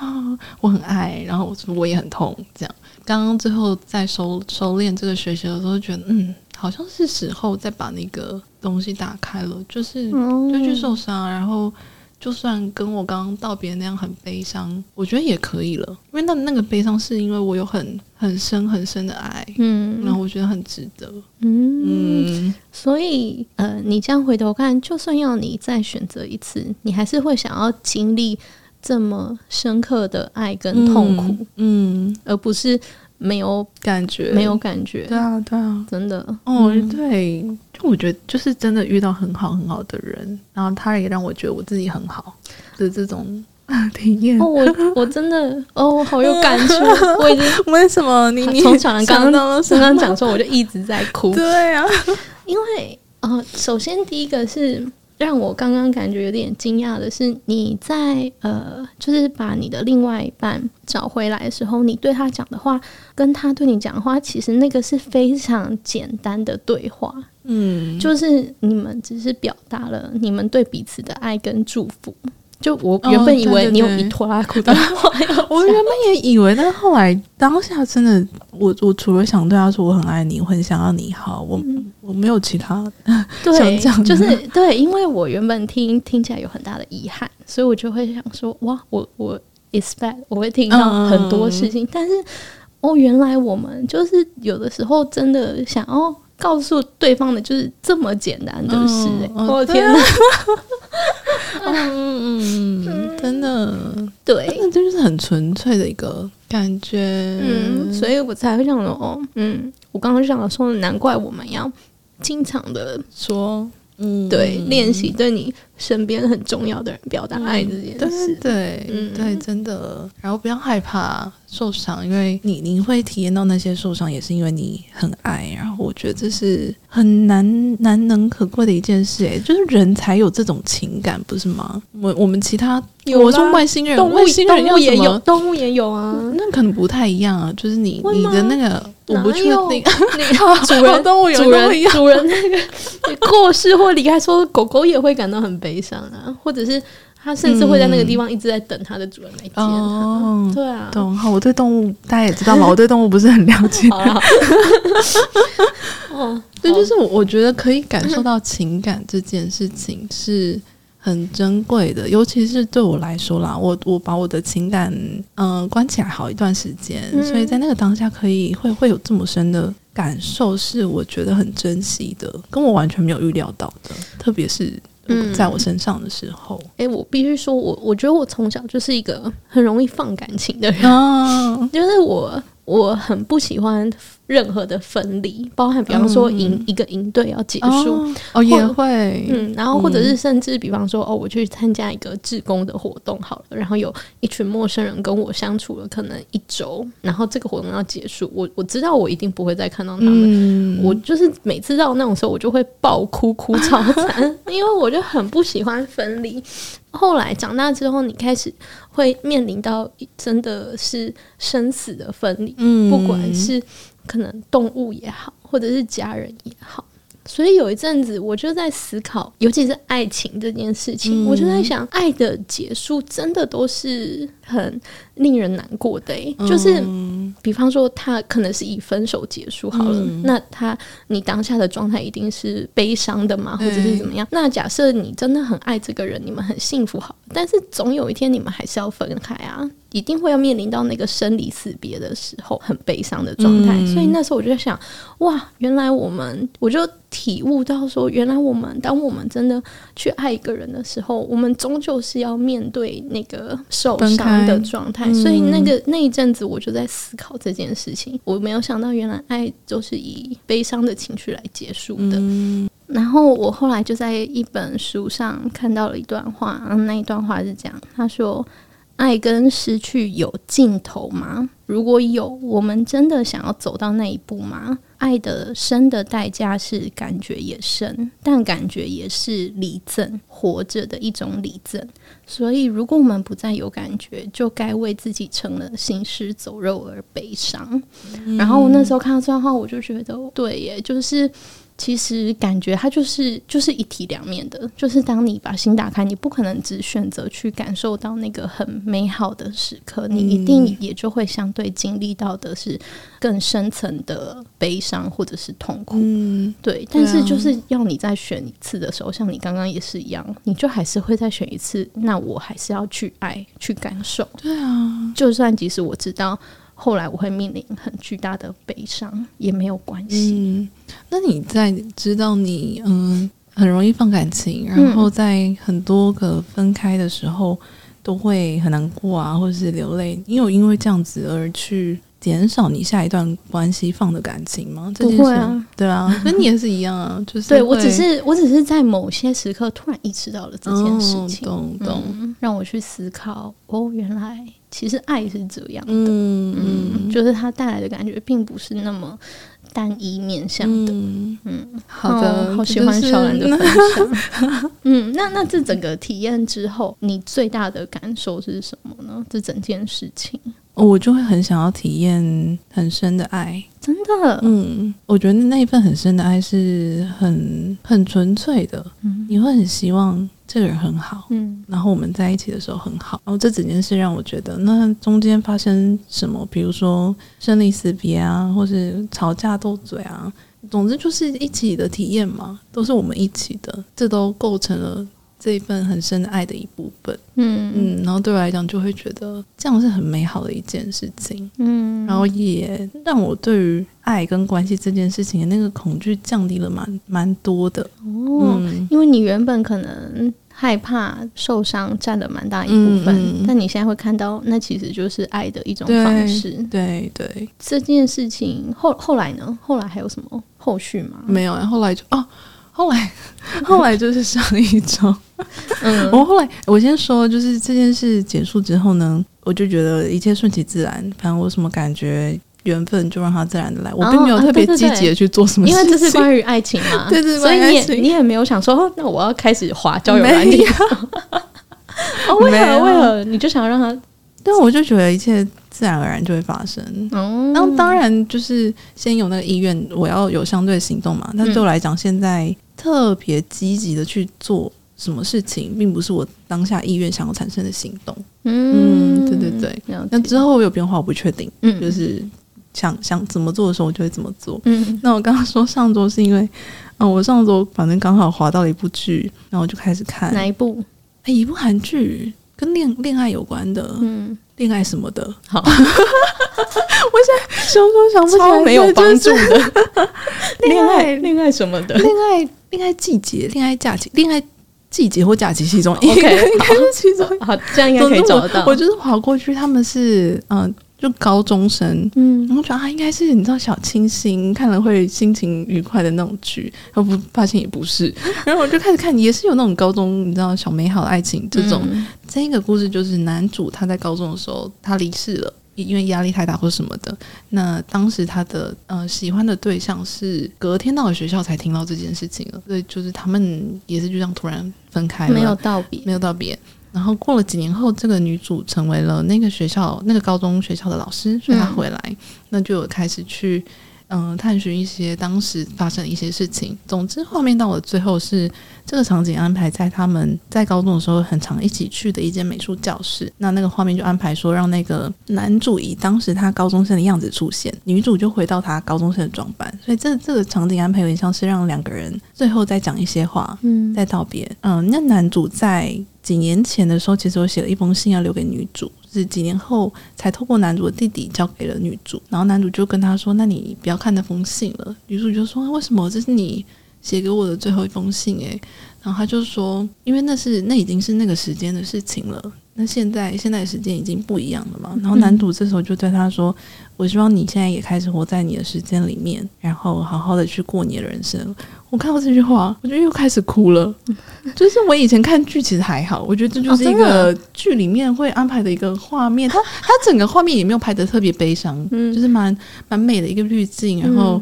我很爱，然后我我也很痛，这样。刚刚最后在收收敛这个学习的时候，觉得嗯。好像是时候再把那个东西打开了，就是就去受伤，然后就算跟我刚刚道别那样很悲伤，我觉得也可以了，因为那那个悲伤是因为我有很很深很深的爱，嗯，然后我觉得很值得，嗯，嗯，所以呃，你这样回头看，就算要你再选择一次，你还是会想要经历这么深刻的爱跟痛苦，嗯，嗯，而不是。没有感觉，没有感觉。对啊，对啊，真的。哦，嗯、对，就我觉得就是真的遇到很好很好的人，然后他也让我觉得我自己很好的这种 <laughs> 体验。哦，我我真的哦，好有感触。<laughs> 我已经为什么你你从小刚刚刚刚讲说，我就一直在哭。对啊，因为啊、呃，首先第一个是。让我刚刚感觉有点惊讶的是，你在呃，就是把你的另外一半找回来的时候，你对他讲的话，跟他对你讲的话，其实那个是非常简单的对话，嗯，就是你们只是表达了你们对彼此的爱跟祝福。就我原本以为你有一拖拉裤的话，<laughs> 我原本也以为，但是后来当下真的，我我除了想对他说我很爱你，我很想要你好，我、嗯、我没有其他 <laughs> 对想讲，就是对，因为我原本听听起来有很大的遗憾，所以我就会想说，哇，我我 expect 我会听到很多事情，嗯、但是哦，原来我们就是有的时候真的想要告诉对方的，就是这么简单的事、欸，嗯、我的天哪！<laughs> 嗯嗯，真的，对，那这就是很纯粹的一个感觉，嗯，所以我才会这样说哦，嗯，我刚刚就想说，难怪我们要经常的说，嗯，对，练习对你身边很重要的人表达爱这件事，对，嗯，对，真的，然后不要害怕受伤，因为你你会体验到那些受伤，也是因为你很爱，然后我觉得这是。很难难能可贵的一件事，哎，就是人才有这种情感，不是吗？我我们其他，有啦我说外星人，动物也有，动物也有啊，那可能不太一样啊。就是你你的那个，我不确定，<laughs> 主人动物有主人主人那个。过世或离开，说狗狗也会感到很悲伤啊，或者是。它甚至会在那个地方一直在等它的主人来接对啊，懂。好，我对动物大家也知道嘛，<laughs> 我对动物不是很了解。<laughs> 哦，对，就是我我觉得可以感受到情感这件事情是很珍贵的，尤其是对我来说啦，我我把我的情感嗯、呃、关起来好一段时间，嗯、所以在那个当下可以会会有这么深的感受，是我觉得很珍惜的，跟我完全没有预料到的，特别是。在我身上的时候，哎、嗯欸，我必须说，我我觉得我从小就是一个很容易放感情的人，哦、<laughs> 就是我我很不喜欢。任何的分离，包含比方说营、嗯、一个营队要结束哦，哦也会。嗯，然后或者是甚至比方说、嗯、哦，我去参加一个志工的活动好了，然后有一群陌生人跟我相处了可能一周，然后这个活动要结束，我我知道我一定不会再看到他们，嗯、我就是每次到那种时候，我就会爆哭，哭超惨，因为我就很不喜欢分离。后来长大之后，你开始会面临到真的是生死的分离，嗯，不管是。可能动物也好，或者是家人也好，所以有一阵子我就在思考，尤其是爱情这件事情，嗯、我就在想，爱的结束真的都是很令人难过的、欸，嗯、就是比方说他可能是以分手结束好了，嗯、那他你当下的状态一定是悲伤的嘛，或者是怎么样？欸、那假设你真的很爱这个人，你们很幸福好，但是总有一天你们还是要分开啊。一定会要面临到那个生离死别的时候，很悲伤的状态。嗯、所以那时候我就在想，哇，原来我们，我就体悟到说，原来我们，当我们真的去爱一个人的时候，我们终究是要面对那个受伤的状态。所以那个那一阵子，我就在思考这件事情。我没有想到，原来爱就是以悲伤的情绪来结束的。嗯、然后我后来就在一本书上看到了一段话，然后那一段话是这样，他说。爱跟失去有尽头吗？如果有，我们真的想要走到那一步吗？爱的深的代价是感觉也深，但感觉也是礼赠，活着的一种礼赠。所以，如果我们不再有感觉，就该为自己成了行尸走肉而悲伤。嗯、然后我那时候看到这段话，我就觉得，对耶，就是。其实感觉它就是就是一体两面的，就是当你把心打开，你不可能只选择去感受到那个很美好的时刻，你一定也就会相对经历到的是更深层的悲伤或者是痛苦。嗯，对。但是就是要你再选一次的时候，像你刚刚也是一样，你就还是会再选一次。那我还是要去爱，去感受。对啊，就算即使我知道。后来我会面临很巨大的悲伤，也没有关系。嗯，那你在知道你嗯很容易放感情，然后在很多个分开的时候都会很难过啊，或者是流泪，你有因为这样子而去减少你下一段关系放的感情吗？不会啊，对啊，<laughs> 跟你也是一样啊，就是对我只是我只是在某些时刻突然意识到了这件事情，懂懂、嗯，让我去思考，哦，原来其实爱是这样的，嗯嗯，就是它带来的感觉并不是那么。单一面向的，嗯，嗯好的，哦、好喜欢小兰的 <laughs> 分享。嗯，那那这整个体验之后，你最大的感受是什么呢？这整件事情，我就会很想要体验很深的爱，真的，嗯，我觉得那一份很深的爱是很很纯粹的，嗯，你会很希望。这个人很好，嗯，然后我们在一起的时候很好，然后这整件事让我觉得，那中间发生什么，比如说生离死别啊，或是吵架斗嘴啊，总之就是一起的体验嘛，都是我们一起的，这都构成了这一份很深的爱的一部分，嗯嗯，然后对我来讲就会觉得这样是很美好的一件事情，嗯，然后也让我对于爱跟关系这件事情的那个恐惧降低了蛮蛮多的，哦，嗯，因为你原本可能。害怕受伤占了蛮大一部分，但你现在会看到，那其实就是爱的一种方式。对对，对，这件事情后后来呢？后来还有什么后续吗？没有，后来就哦，后来 <laughs> 后来就是上一周。嗯，我后来我先说，就是这件事结束之后呢，我就觉得一切顺其自然，反正我什么感觉。缘分就让它自然的来，我并没有特别积极的去做什么事情，因为这是关于爱情嘛。<laughs> 对对，所以你也你也没有想说，那我要开始滑交友软件。哦，为何为何你就想要让他？但我就觉得一切自然而然就会发生。哦，那当然就是先有那个意愿，我要有相对的行动嘛。但对我来讲，现在特别积极的去做什么事情，并不是我当下意愿想要产生的行动。嗯，对对对。那之后有变化，我不确定。嗯，就是。想想怎么做的时候，我就会怎么做。嗯，那我刚刚说上周是因为，嗯，我上周反正刚好滑到了一部剧，然后我就开始看哪一部？哎，一部韩剧，跟恋恋爱有关的，嗯，恋爱什么的。好，<laughs> 我现在想都想不起来，没有帮助的。<laughs> 恋爱恋爱什么的？恋爱恋爱季节，恋爱假期，恋爱季节或假期其中一个，<laughs> 应该是其中好，这样应该可以找得到。我就是划过去，他们是嗯。就高中生，嗯，然后觉得他应该是你知道小清新，看了会心情愉快的那种剧，然后不发现也不是，<laughs> 然后我就开始看，也是有那种高中你知道小美好的爱情这种。嗯、这个故事就是男主他在高中的时候他离世了，因为压力太大或什么的。那当时他的呃喜欢的对象是隔天到了学校才听到这件事情了，所以就是他们也是就这样突然分开了，没有道别，没有道别。然后过了几年后，这个女主成为了那个学校那个高中学校的老师，所以她回来，嗯、那就有开始去嗯、呃、探寻一些当时发生的一些事情。总之，画面到了最后是这个场景安排在他们在高中的时候很常一起去的一间美术教室。那那个画面就安排说，让那个男主以当时他高中生的样子出现，女主就回到他高中生的装扮。所以这这个场景安排有点像是让两个人最后再讲一些话，嗯，再道别。嗯，那男主在。几年前的时候，其实我写了一封信要留给女主，是几年后才透过男主的弟弟交给了女主。然后男主就跟她说：“那你不要看那封信了。”女主就说：“为什么？这是你写给我的最后一封信。”诶，然后他就说：“因为那是那已经是那个时间的事情了。”那现在现在时间已经不一样了嘛？然后男主这时候就对他说：“我希望你现在也开始活在你的时间里面，然后好好的去过你的人生。”我看到这句话，我就又开始哭了。<laughs> 就是我以前看剧其实还好，我觉得这就是一个剧里面会安排的一个画面。它它整个画面也没有拍的特别悲伤，嗯，就是蛮蛮美的一个滤镜，然后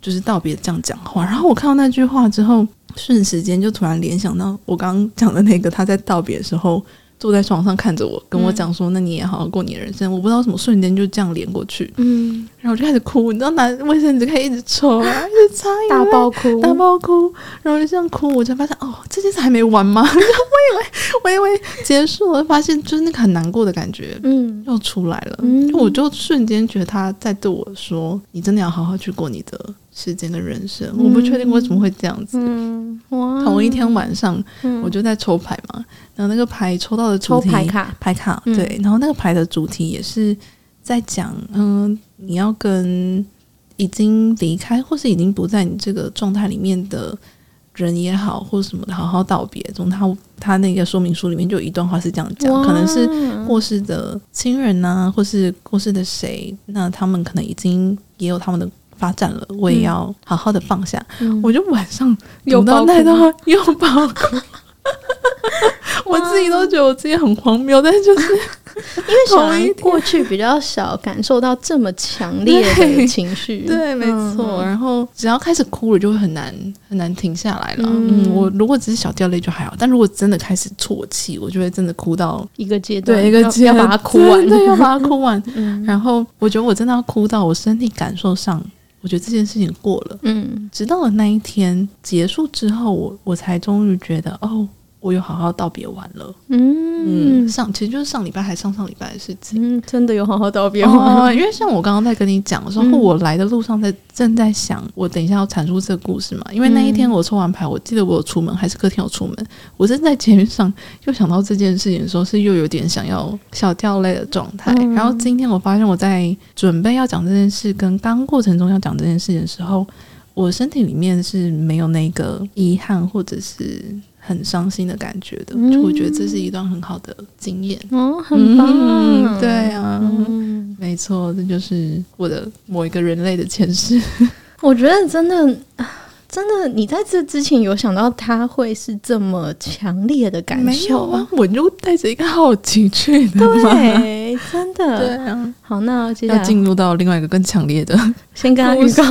就是道别这样讲话。然后我看到那句话之后，瞬时间就突然联想到我刚刚讲的那个他在道别的时候。坐在床上看着我，跟我讲说：“那你也好好过你的人生。”我不知道什么瞬间就这样连过去，嗯，然后我就开始哭，你知道拿卫生纸开始一直抽，一直擦，大爆哭，大爆哭，然后就这样哭，我才发现哦，这件事还没完吗？我以为我以为结束了，发现就是那个很难过的感觉，嗯，又出来了，嗯，我就瞬间觉得他在对我说：“你真的要好好去过你的。”时间的人生，我不确定为什么会这样子。嗯，哇！同一天晚上，我就在抽牌嘛，然后那个牌抽到的主题，牌卡，牌卡，对，然后那个牌的主题也是在讲，嗯，你要跟已经离开或是已经不在你这个状态里面的人也好，或什么的，好好道别。从他他那个说明书里面就有一段话是这样讲，可能是过世的亲人呐、啊，或是过世的谁，那他们可能已经也有他们的发展了，我也要好好的放下。嗯、我就晚上有到那段话 <laughs> 又爆哭，我自己都觉得我自己很荒谬，但是就是。因为小兰过去比较少感受到这么强烈的 <laughs> 情绪，对，对，没错。嗯、然后只要开始哭了，就会很难很难停下来了。嗯，嗯，我如果只是小掉泪就还好，但如果真的开始啜泣，我就会真的哭到一个阶段，对，一个阶段要把它哭完，对，要把它哭完。<laughs> 嗯，然后我觉得我真的要哭到我身体感受上，我觉得这件事情过了。嗯，直到了那一天结束之后，我我才终于觉得哦。我有好好道别完了，嗯，嗯，上其实就是上礼拜还上上礼拜的事情，嗯，真的有好好道别完，哦，因为像我刚刚在跟你讲的时候，嗯、我来的路上在正在想，我等一下要阐述这个故事嘛，因为那一天我抽完牌，我记得我有出门，还是隔天有出门，我正在捷运上又想到这件事情的时候，是又有点想要小掉泪的状态，嗯、然后今天我发现我在准备要讲这件事，跟刚过程中要讲这件事情的时候，我身体里面是没有那个遗憾或者是。很伤心的感觉的，就我觉得这是一段很好的经验，哦，很棒，嗯，对啊，嗯，没错，这就是我的某一个人类的前世。<laughs> <laughs> 我觉得真的，真的，你在这之前有想到他会是这么强烈的感受吗？我就带着一个好奇去的，对，真的，<laughs> 对啊。好，那接下来。要进入到另外一个更强烈的，先跟他预告。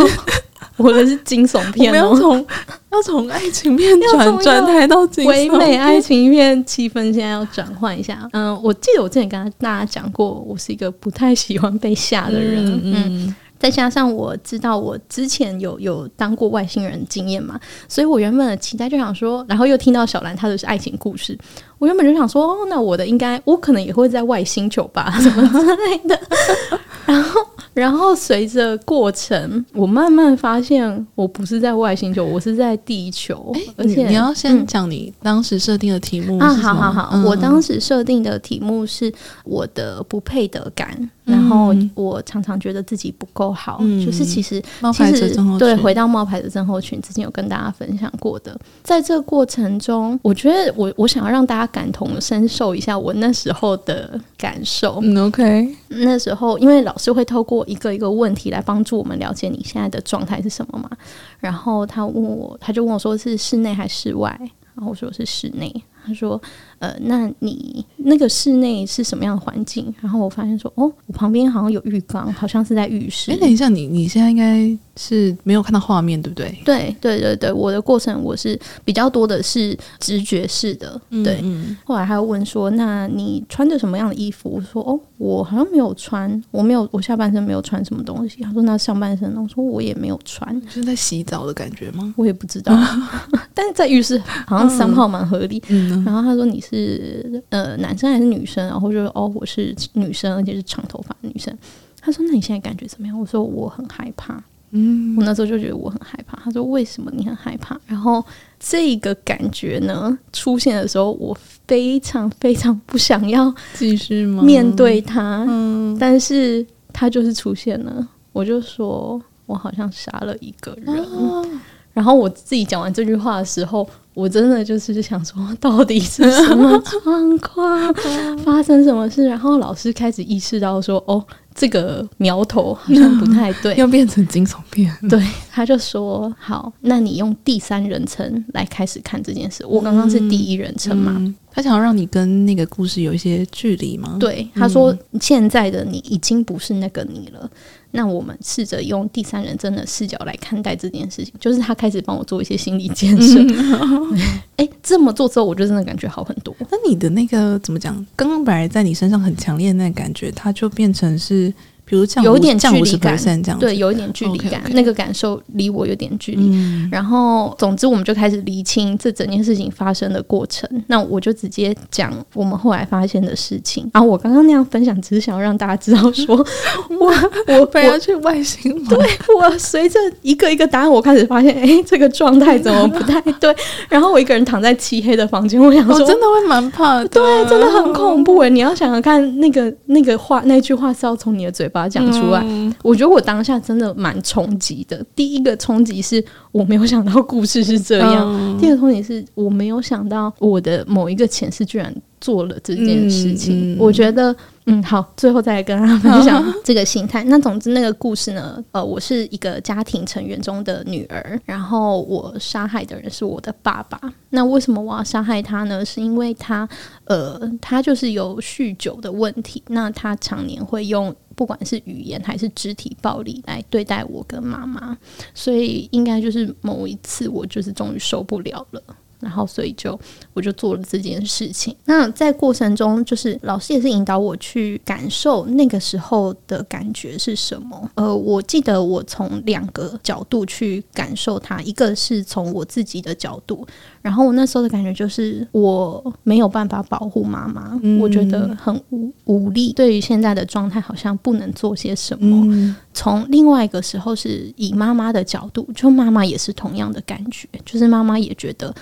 <laughs> 我的是惊悚片哦，要从要从爱情片 <laughs> 转转台到惊悚唯美爱情片，气氛现在要转换一下。嗯，我记得我之前跟大家讲过，我是一个不太喜欢被吓的人。嗯，嗯，再加上我知道我之前有有当过外星人经验嘛，所以我原本的期待就想说，然后又听到小兰她的是爱情故事，我原本就想说，哦，那我的应该我可能也会在外星球吧，什么之类的，<laughs> 然后。然后随着过程，我慢慢发现我不是在外星球，我是在地球。欸、而且你，你要先讲你当时设定的题目啊，好好好，嗯、我当时设定的题目是我的不配得感。然后我常常觉得自己不够好，嗯、就是其实冒牌者症候群，对，回到冒牌的症候群，之前有跟大家分享过的，在这个过程中，我觉得我我想要让大家感同身受一下我那时候的感受。嗯，OK，那时候因为老师会透过一个一个问题来帮助我们了解你现在的状态是什么嘛，然后他问我，他就问我说是室内还是室外，然后我说是室内。他说：“呃，那你那个室内是什么样的环境？”然后我发现说：“哦，我旁边好像有浴缸，好像是在浴室。”哎，等一下，你你现在应该是没有看到画面，对不对？对对对对，我的过程我是比较多的是直觉式的。对，嗯嗯，后来他又问说：“那你穿着什么样的衣服？”我说：“哦，我好像没有穿，我没有，我下半身没有穿什么东西。”他说：“那上半身呢？”我说：“我也没有穿。”是在洗澡的感觉吗？我也不知道，<laughs> 但是在浴室好像三号蛮合理。嗯。然后他说，你是呃男生还是女生？然后就说哦，我是女生，而且是长头发的女生。他说，那你现在感觉怎么样？我说我很害怕。嗯，我那时候就觉得我很害怕。他说，为什么你很害怕？然后这个感觉呢出现的时候，我非常非常不想要继续面对他。嗯，但是他就是出现了，我就说我好像杀了一个人。哦然后我自己讲完这句话的时候，我真的就是想说，到底是什么状况，发生什么事？然后老师开始意识到说，哦，这个苗头好像不太对，要变成惊悚片。对，他就说，好，那你用第三人称来开始看这件事。我刚刚是第一人称嘛？嗯，他想要让你跟那个故事有一些距离吗？对，他说，现在的你已经不是那个你了。那我们试着用第三人称的视角来看待这件事情，就是他开始帮我做一些心理建设。<laughs> 哎，这么做之后，我就真的感觉好很多。那你的那个怎么讲？刚刚本来在你身上很强烈的那个感觉，它就变成是。比如有点距离感，这样对，有一点距离感，那个感受离我有点距离。然后，总之，我们就开始厘清这整件事情发生的过程。那我就直接讲我们后来发现的事情。然后我刚刚那样分享，只是想要让大家知道，<laughs> 说我我非要去外星，对，我随着一个一个答案，我开始发现，哎，这个状态怎么不太对？然后我一个人躺在漆黑的房间，我想说，真的会蛮怕的，对，真的很恐怖哎！你要想想看，那个那个话，那句话是要从你的嘴把它讲出来。嗯、我觉得我当下真的蛮冲击的。第一个冲击是我没有想到故事是这样，嗯、第二个冲击是我没有想到我的某一个前世居然做了这件事情。嗯嗯、我觉得。嗯，好，最后再来跟大家分享这个心态。那总之，那个故事呢，呃，我是一个家庭成员中的女儿，然后我杀害的人是我的爸爸。那为什么我要杀害他呢？是因为他，呃，他就是有酗酒的问题。那他常年会用不管是语言还是肢体暴力来对待我跟妈妈，所以应该就是某一次，我就是终于受不了了。然后，所以就我就做了这件事情。那在过程中，就是老师也是引导我去感受那个时候的感觉是什么。呃，我记得我从两个角度去感受它，一个是从我自己的角度，然后我那时候的感觉就是我没有办法保护妈妈，嗯、我觉得很无无力。对于现在的状态，好像不能做些什么。嗯、从另外一个时候，是以妈妈的角度，就妈妈也是同样的感觉，就是妈妈也觉得。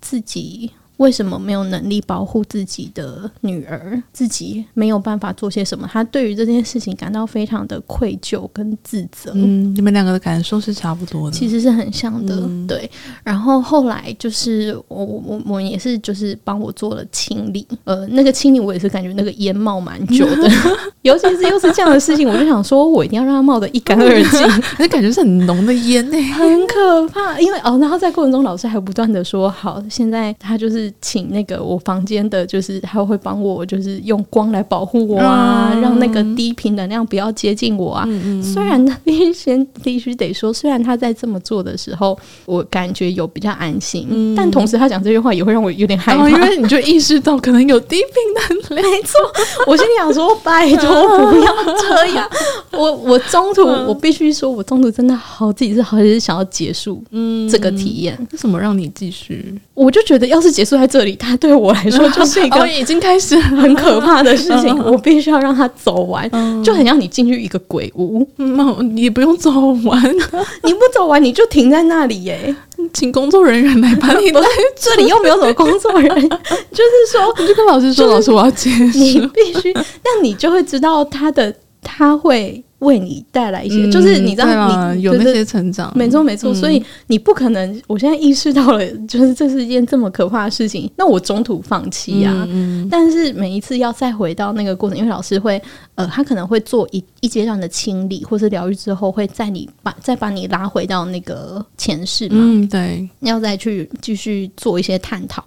自己。为什么没有能力保护自己的女儿？自己没有办法做些什么？他对于这件事情感到非常的愧疚跟自责。嗯，你们两个的感受是差不多的，其实是很像的。嗯、对，然后后来就是我我我也是就是帮我做了清理。呃，那个清理我也是感觉那个烟冒蛮久的，<laughs> 尤其是又是这样的事情，我就想说我一定要让它冒得一干二净。<laughs> 那感觉是很浓的烟呢、欸，很可怕。因为哦，然后在过程中老师还不断的说：“好，现在他就是。”请那个我房间的，就是他会帮我，就是用光来保护我啊，嗯、让那个低频能量不要接近我啊。虽然他必须先必须得说，虽然他在这么做的时候，我感觉有比较安心，嗯、但同时他讲这句话也会让我有点害怕，哦、因为你就意识到可能有低频能量。没错，我心里想说，拜托不要这样。<laughs> 我我中途我必须说，我中途真的好几次好几次想要结束嗯这个体验。为、嗯、什么让你继续？我就觉得，要是结束在这里，他对我来说就是一个已经开始很可怕的事情。我必须要让他走完，就很像你进去一个鬼屋，嗯，你不用走完，<laughs> 你不走完你就停在那里耶。请工作人员来把你 <laughs> 来，这里又没有什么工作人员，<laughs> 就是说，你就跟老师说，老师我要结束，你必须，那你就会知道他的他会。为你带来一些，嗯、就是你知道你，你有那些成长，没错没错，嗯、所以你不可能。我现在意识到了，就是这是一件这么可怕的事情，那我中途放弃呀、啊。嗯嗯、但是每一次要再回到那个过程，因为老师会，呃，他可能会做一一阶段的清理，或是疗愈之后，会在你把再把你拉回到那个前世嘛。嗯，对，要再去继续做一些探讨。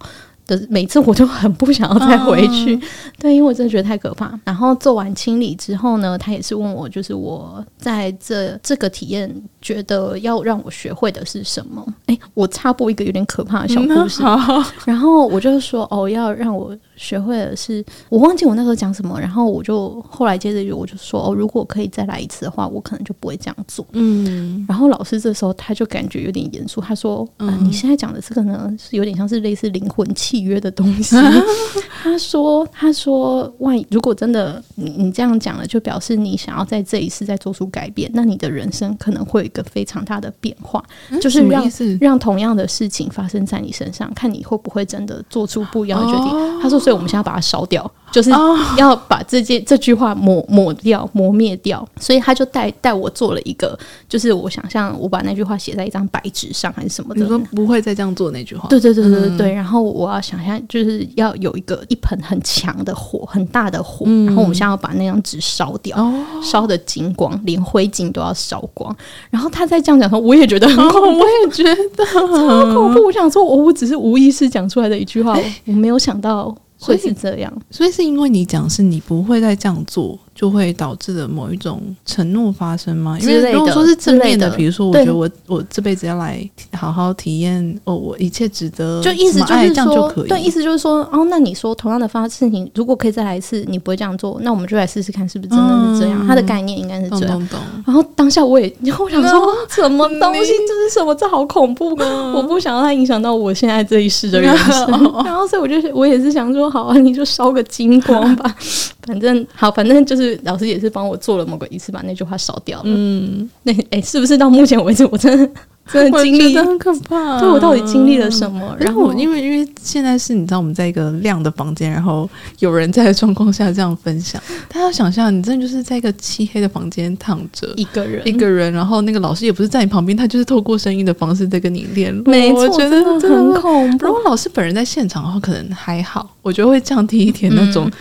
每次我就很不想要再回去，嗯、对，因为我真的觉得太可怕。然后做完清理之后呢，他也是问我，就是我在这这个体验，觉得要让我学会的是什么？哎，我插播一个有点可怕的小故事。嗯、然后我就说，哦，要让我。学会了是，我忘记我那时候讲什么，然后我就后来接着就我就说哦，如果可以再来一次的话，我可能就不会这样做。嗯，然后老师这时候他就感觉有点严肃，他说：“嗯、呃，你现在讲的这个呢，是有点像是类似灵魂契约的东西。嗯 <laughs> ”他说：“他说，万一如果真的你你这样讲了，就表示你想要在这一次再做出改变，那你的人生可能会有一个非常大的变化，嗯、就是让让同样的事情发生在你身上，看你会不会真的做出不一样的决定。哦”他说：“所以。”我们现在把它烧掉，就是要把这件这句话抹抹掉、磨灭掉。所以他就带带我做了一个，就是我想象我把那句话写在一张白纸上，还是什么的。你说不会再这样做那句话？对对对对对然后我要想象，就是要有一个一盆很强的火，很大的火。嗯、然后我们现在要把那张纸烧掉，烧的精光，连灰烬都要烧光。然后他在这样讲的时候，我也觉得很恐怖，哦、我也觉得超恐怖。我想说，我我只是无意识讲出来的一句话，欸、我没有想到。会是这样，所以是是因为你讲是你不会再这样做。就会导致的某一种承诺发生吗？因为如果说是正面的，比如说，我觉得我我这辈子要来好好体验哦，我一切值得，就意思就是说，对，意思就是说，哦，那你说同样的发事情，如果可以再来一次，你不会这样做，那我们就来试试看，是不是真的是这样？他的概念应该是这样。然后当下我也，然后我想说，什么东西？这是什么？这好恐怖！我不想让它影响到我现在这一世的人生。<laughs> 然后，所以我就我也是想说，好啊，你就烧个精光吧。<laughs> 反正好，反正就是老师也是帮我做了某个仪式，把那句话烧掉了。嗯，那哎、欸，是不是到目前为止，我真的 <laughs> 真的经历很可怕？对，我到底经历了什么？然后我因为因为现在是你知道我们在一个亮的房间，然后有人在的状况下这样分享，<laughs> 大家想象你真的就是在一个漆黑的房间躺着一个人，一个人，然后那个老师也不是在你旁边，他就是透过声音的方式在跟你联络。没错，我觉得真的很恐怖。如果老师本人在现场的话，可能还好，我觉得会降低一点那种。嗯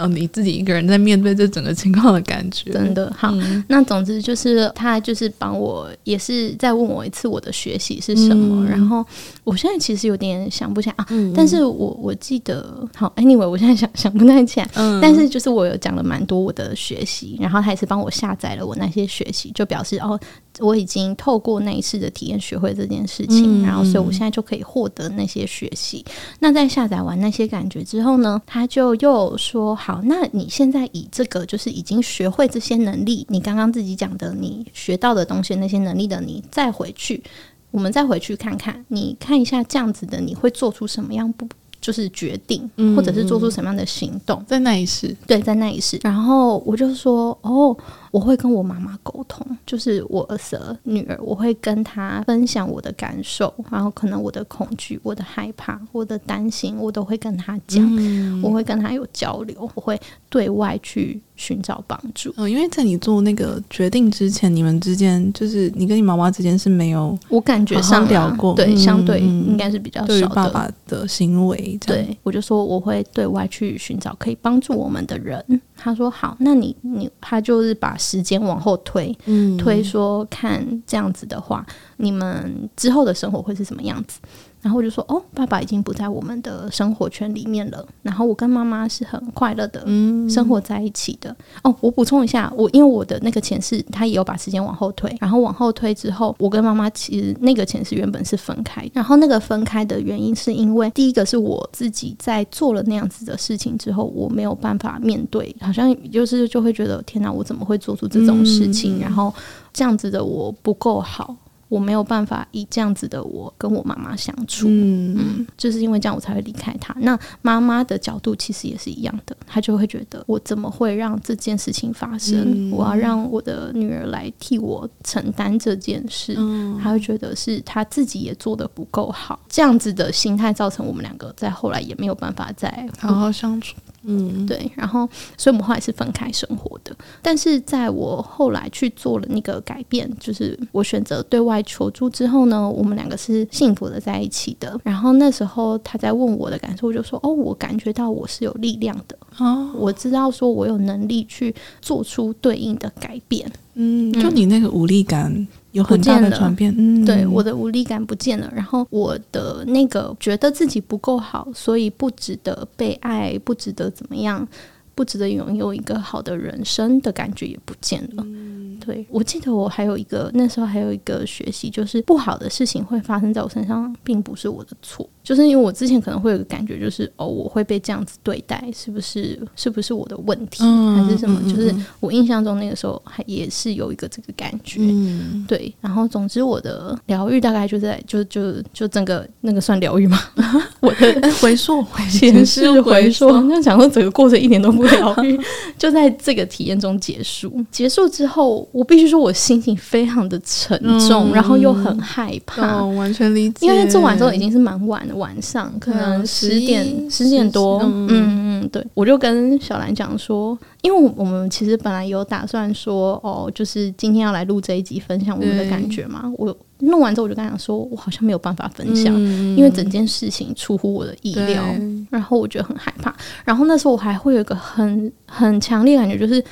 哦，你自己一个人在面对这整个情况的感觉，真的好。嗯、那总之就是他就是帮我，也是再问我一次我的学习是什么。嗯、然后我现在其实有点想不起来啊，嗯、但是我我记得好，anyway，我现在想想不太起来。嗯，但是就是我有讲了蛮多我的学习，然后他也是帮我下载了我那些学习，就表示哦。我已经透过那一次的体验学会这件事情，嗯、然后所以我现在就可以获得那些学习。那在下载完那些感觉之后呢，他就又说：“好，那你现在以这个就是已经学会这些能力，你刚刚自己讲的你学到的东西那些能力的你，再回去，我们再回去看看，你看一下这样子的你会做出什么样不？”就是决定，或者是做出什么样的行动，在那一世，对，在那一世。然后我就说，哦，我会跟我妈妈沟通，就是我儿子女儿，我会跟她分享我的感受，然后可能我的恐惧、我的害怕、我的担心，我都会跟她讲，嗯、我会跟她有交流，我会对外去寻找帮助。嗯，因为在你做那个决定之前，你们之间就是你跟你妈妈之间是没有，我感觉上聊过，对，相对应该是比较少的。对爸爸的行为，对，我就说我会对外去寻找可以帮助我们的人。他说好，那你你他就是把时间往后推，嗯，推说看这样子的话，你们之后的生活会是什么样子？然后我就说哦，爸爸已经不在我们的生活圈里面了。然后我跟妈妈是很快乐的，生活在一起的。嗯、哦，我补充一下，我因为我的那个前世，他也有把时间往后推。然后往后推之后，我跟妈妈其实那个前世原本是分开。然后那个分开的原因是因为第一个是我自己在做了那样子的事情之后，我没有办法面对，好像就是就会觉得天哪，我怎么会做出这种事情？嗯、然后这样子的我不够好。我没有办法以这样子的我跟我妈妈相处，嗯，嗯，就是因为这样我才会离开她。那妈妈的角度其实也是一样的，她就会觉得我怎么会让这件事情发生？嗯、我要让我的女儿来替我承担这件事，嗯、她会觉得是她自己也做的不够好，这样子的心态造成我们两个在后来也没有办法再好好相处。嗯，对，然后，所以我们后来是分开生活的。但是在我后来去做了那个改变，就是我选择对外求助之后呢，我们两个是幸福的在一起的。然后那时候他在问我的感受，我就说：“哦，我感觉到我是有力量的，哦，我知道说我有能力去做出对应的改变。”嗯，就你那个无力感。有很大的转变，嗯，对，我的无力感不见了，然后我的那个觉得自己不够好，所以不值得被爱，不值得怎么样，不值得拥有一个好的人生的感觉也不见了。嗯，对，我记得我还有一个那时候还有一个学习，就是不好的事情会发生在我身上，并不是我的错。就是因为我之前可能会有个感觉，就是哦，我会被这样子对待，是不是？是不是我的问题，嗯、还是什么？就是我印象中那个时候还也是有一个这个感觉，嗯、对。然后总之我的疗愈大概就在就就就整个那个算疗愈吗？<laughs> 我的回溯 <laughs> 前世回溯，那讲说整个过程一点都不疗愈，<laughs> 就在这个体验中结束。结束之后，我必须说我心情非常的沉重，嗯、然后又很害怕，哦、完全理解。因为做完之后已经是蛮晚的。晚上可能十点十点多，嗯嗯，对，我就跟小兰讲说，因为我们其实本来有打算说，哦，就是今天要来录这一集，分享我们的感觉嘛。我弄完之后，我就跟他讲说，我好像没有办法分享，因为整件事情出乎我的意料，然后我觉得很害怕。然后那时候我还会有一个很很强烈的感觉，就是。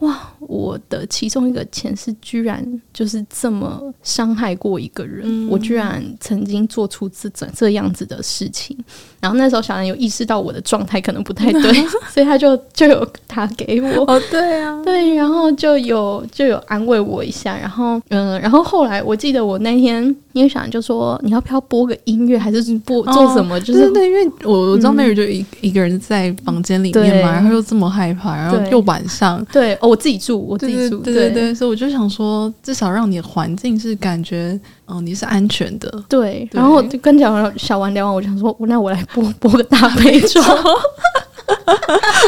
哇！我的其中一个前世居然就是这么伤害过一个人，嗯、我居然曾经做出这这这样子的事情。然后那时候小兰有意识到我的状态可能不太对，<laughs> 所以他就就有打给我。哦，对啊，对，然后就有就有安慰我一下。然后嗯，然后后来我记得我那天因为小兰就说，你要不要播个音乐，还是播做什么？哦、就是对，因为我我知道 Mary 就一一个人在房间里面嘛，然后又这么害怕，然后又晚上，对。哦我自己住，我自己住，对对对，对对，所以我就想说，至少让你的环境是感觉，嗯，你是安全的。对，然后就跟小小王聊完，我就想说，那我来播播个大悲咒。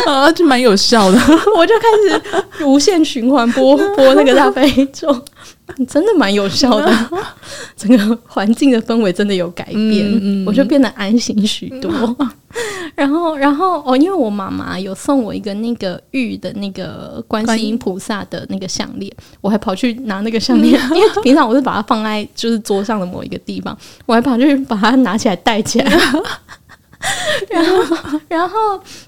啊，就蛮有效的。<laughs> 我就开始无限循环播播那个大悲咒，<laughs> 真的蛮有效的。<laughs> 整个环境的氛围真的有改变，嗯嗯、我就变得安心许多。<laughs> 然后，然后哦，因为我妈妈有送我一个那个玉的那个观世音菩萨的那个项链，我还跑去拿那个项链，因为平常我是把它放在就是桌上的某一个地方，我还跑去把它拿起来戴起来。然后，然后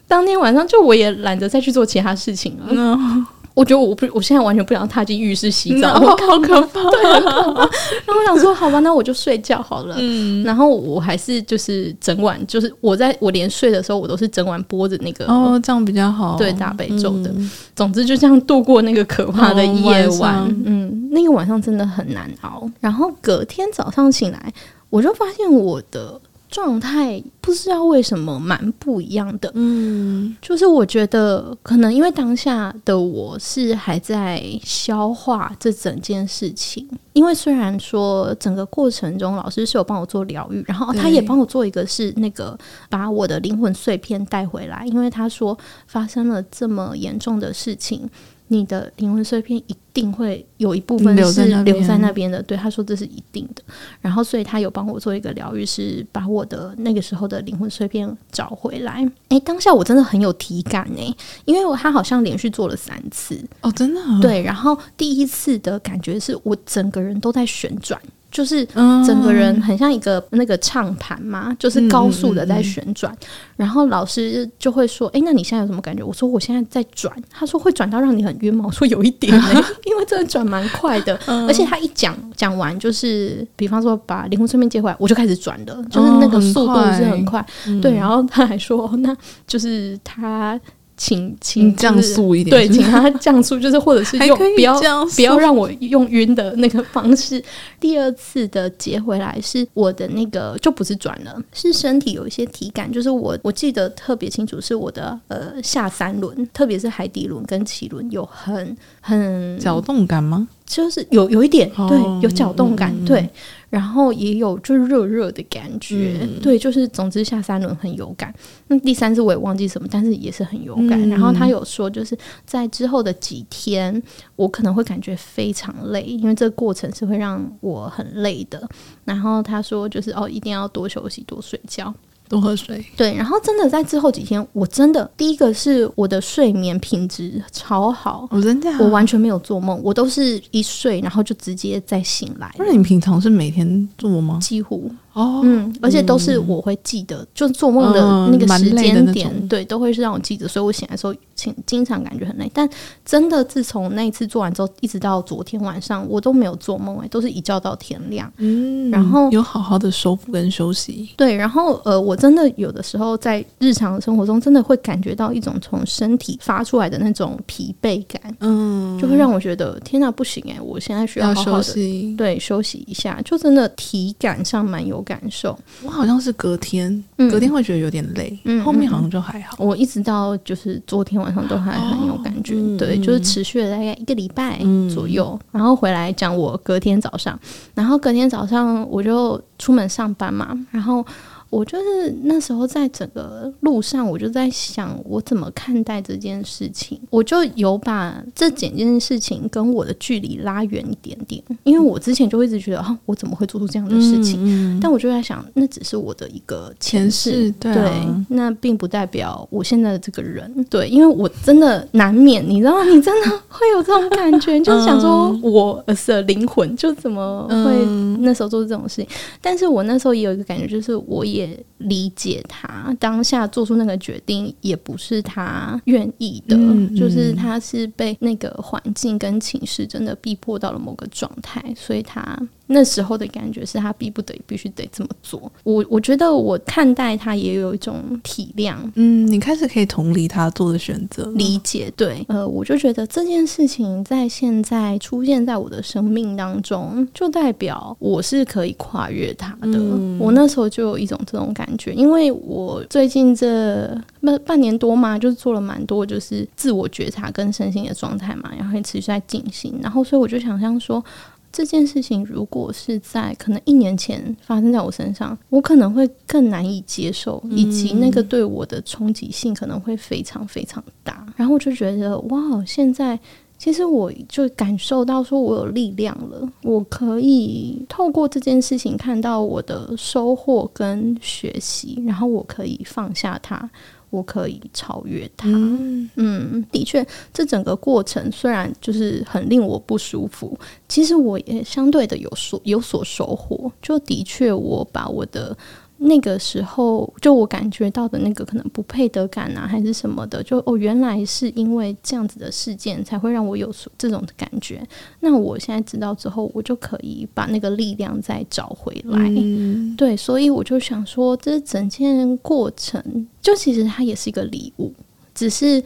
当天晚上就我也懒得再去做其他事情了。我觉得我不，我现在完全不想踏进浴室洗澡 <laughs> 好可怕。对，<laughs> 然后我想说，好吧，那我就睡觉好了。嗯，然后我还是就是整晚，就是我在我连睡的时候，我都是整晚播着那个哦，这样比较好。对，大悲咒的。嗯、总之就这样度过那个可怕的夜晚。晚嗯，那个晚上真的很难熬。然后隔天早上醒来，我就发现我的。状态不知道为什么蛮不一样的，嗯，就是我觉得可能因为当下的我是还在消化这整件事情，因为虽然说整个过程中老师是有帮我做疗愈，然后他也帮我做一个是那个把我的灵魂碎片带回来，因为他说发生了这么严重的事情。你的灵魂碎片一定会有一部分是留在那边的，对，他说这是一定的。然后，所以他有帮我做一个疗愈，是把我的那个时候的灵魂碎片找回来。诶，当下我真的很有体感诶，因为我他好像连续做了三次哦，真的对。然后第一次的感觉是我整个人都在旋转。就是整个人很像一个那个唱盘嘛，就是高速的在旋转。然后老师就会说：“诶，那你现在有什么感觉？”我说：“我现在在转。”他说：“会转到让你很晕吗？”我说：“有一点欸，<laughs> 因为真的转蛮快的。<laughs> 而且他一讲讲完，就是比方说把灵魂碎片接回来，我就开始转了，就是那个速度是很快。对，然后他还说：“那就是他。”请请降速一点，对，请他降速，就是或者是用不要不要让我用晕的那个方式。<laughs> 第二次的接回来是我的那个就不是转了，是身体有一些体感，就是我我记得特别清楚，是我的呃下三轮，特别是海底轮跟脐轮有很很搅动感吗？就是有有一点对，有搅动感，对。然后也有就是热热的感觉，嗯、对，就是总之下三轮很有感。那第三次我也忘记什么，但是也是很有感。嗯、然后他有说，就是在之后的几天，我可能会感觉非常累，因为这个过程是会让我很累的。然后他说，就是哦，一定要多休息，多睡觉。多喝水，对，然后真的在之后几天，我真的第一个是我的睡眠品质超好，我真的，我完全没有做梦，我都是一睡然后就直接再醒来。那你平常是每天做吗？几乎。哦，嗯，而且都是我会记得，嗯、就做梦的那个时间点，嗯、对，都会是让我记得，所以我醒来的时候，经经常感觉很累。但真的，自从那一次做完之后，一直到昨天晚上，我都没有做梦，哎，都是一觉到天亮。嗯，然后有好好的收复跟休息。对，然后呃，我真的有的时候在日常生活中，真的会感觉到一种从身体发出来的那种疲惫感，嗯，就会让我觉得天哪，不行哎，我现在需要好好的休息，对，休息一下，就真的体感上蛮有感受，我好像是隔天，隔天会觉得有点累，嗯、后面好像就还好。我一直到就是昨天晚上都还很有感觉，对，就是持续了大概一个礼拜左右，嗯、然后回来讲我隔天早上，然后隔天早上我就出门上班嘛，然后。我就是那时候在整个路上，我就在想我怎么看待这件事情。我就有把这整件事情跟我的距离拉远一点点，因为我之前就一直觉得啊，我怎么会做出这样的事情？嗯嗯、但我就在想，那只是我的一个前世，对，啊、对，那并不代表我现在的这个人。对，因为我真的难免，你知道吗？你真的会有这种感觉，就是想说我的灵魂，就怎么会那时候做这种事情？但是我那时候也有一个感觉，就是我也。也理解他当下做出那个决定，也不是他愿意的，就是他是被那个环境跟情势真的逼迫到了某个状态，所以他。那时候的感觉是他逼不得已必须得这么做。我我觉得我看待他也有一种体谅，嗯，你开始可以同理他做的选择，理解。对，呃，我就觉得这件事情在现在出现在我的生命当中，就代表我是可以跨越他的。嗯、我那时候就有一种这种感觉，因为我最近这半半年多嘛，就是做了蛮多就是自我觉察跟身心的状态嘛，然后也持续在进行，然后所以我就想象说。这件事情如果是在可能一年前发生在我身上，我可能会更难以接受，以及那个对我的冲击性可能会非常非常大。然后我就觉得，哇，现在其实我就感受到说我有力量了，我可以透过这件事情看到我的收获跟学习，然后我可以放下它。我可以超越他。嗯，嗯，的确，这整个过程虽然就是很令我不舒服，其实我也相对的有所有所收获。就的确，我把我的。那个时候，就我感觉到的那个可能不配得感啊，还是什么的，就哦，原来是因为这样子的事件才会让我有这种的感觉。那我现在知道之后，我就可以把那个力量再找回来。嗯、对，所以我就想说，这整件过程，就其实它也是一个礼物，只是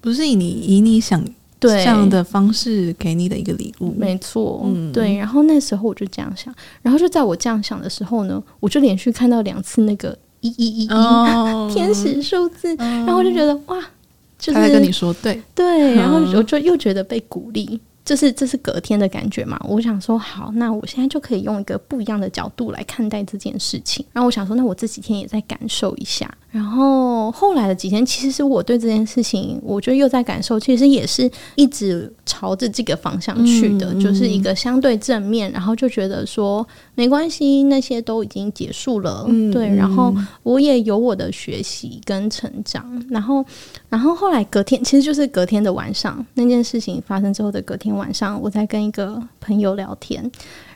不是以你以你想。对这样的方式给你的一个礼物，没错，嗯，对。然后那时候我就这样想，然后就在我这样想的时候呢，我就连续看到两次那个一一一一天使数字，然后我就觉得哇，就是他在跟你说对对，然后我就又觉得被鼓励。这是这是隔天的感觉嘛？我想说好，那我现在就可以用一个不一样的角度来看待这件事情。然后我想说，那我这几天也在感受一下。然后后来的几天，其实是我对这件事情，我觉得又在感受，其实也是一直朝着这个方向去的，嗯、就是一个相对正面。然后就觉得说没关系，那些都已经结束了，嗯、对。然后我也有我的学习跟成长。然后，然后后来隔天，其实就是隔天的晚上，那件事情发生之后的隔天。晚上我在跟一个朋友聊天，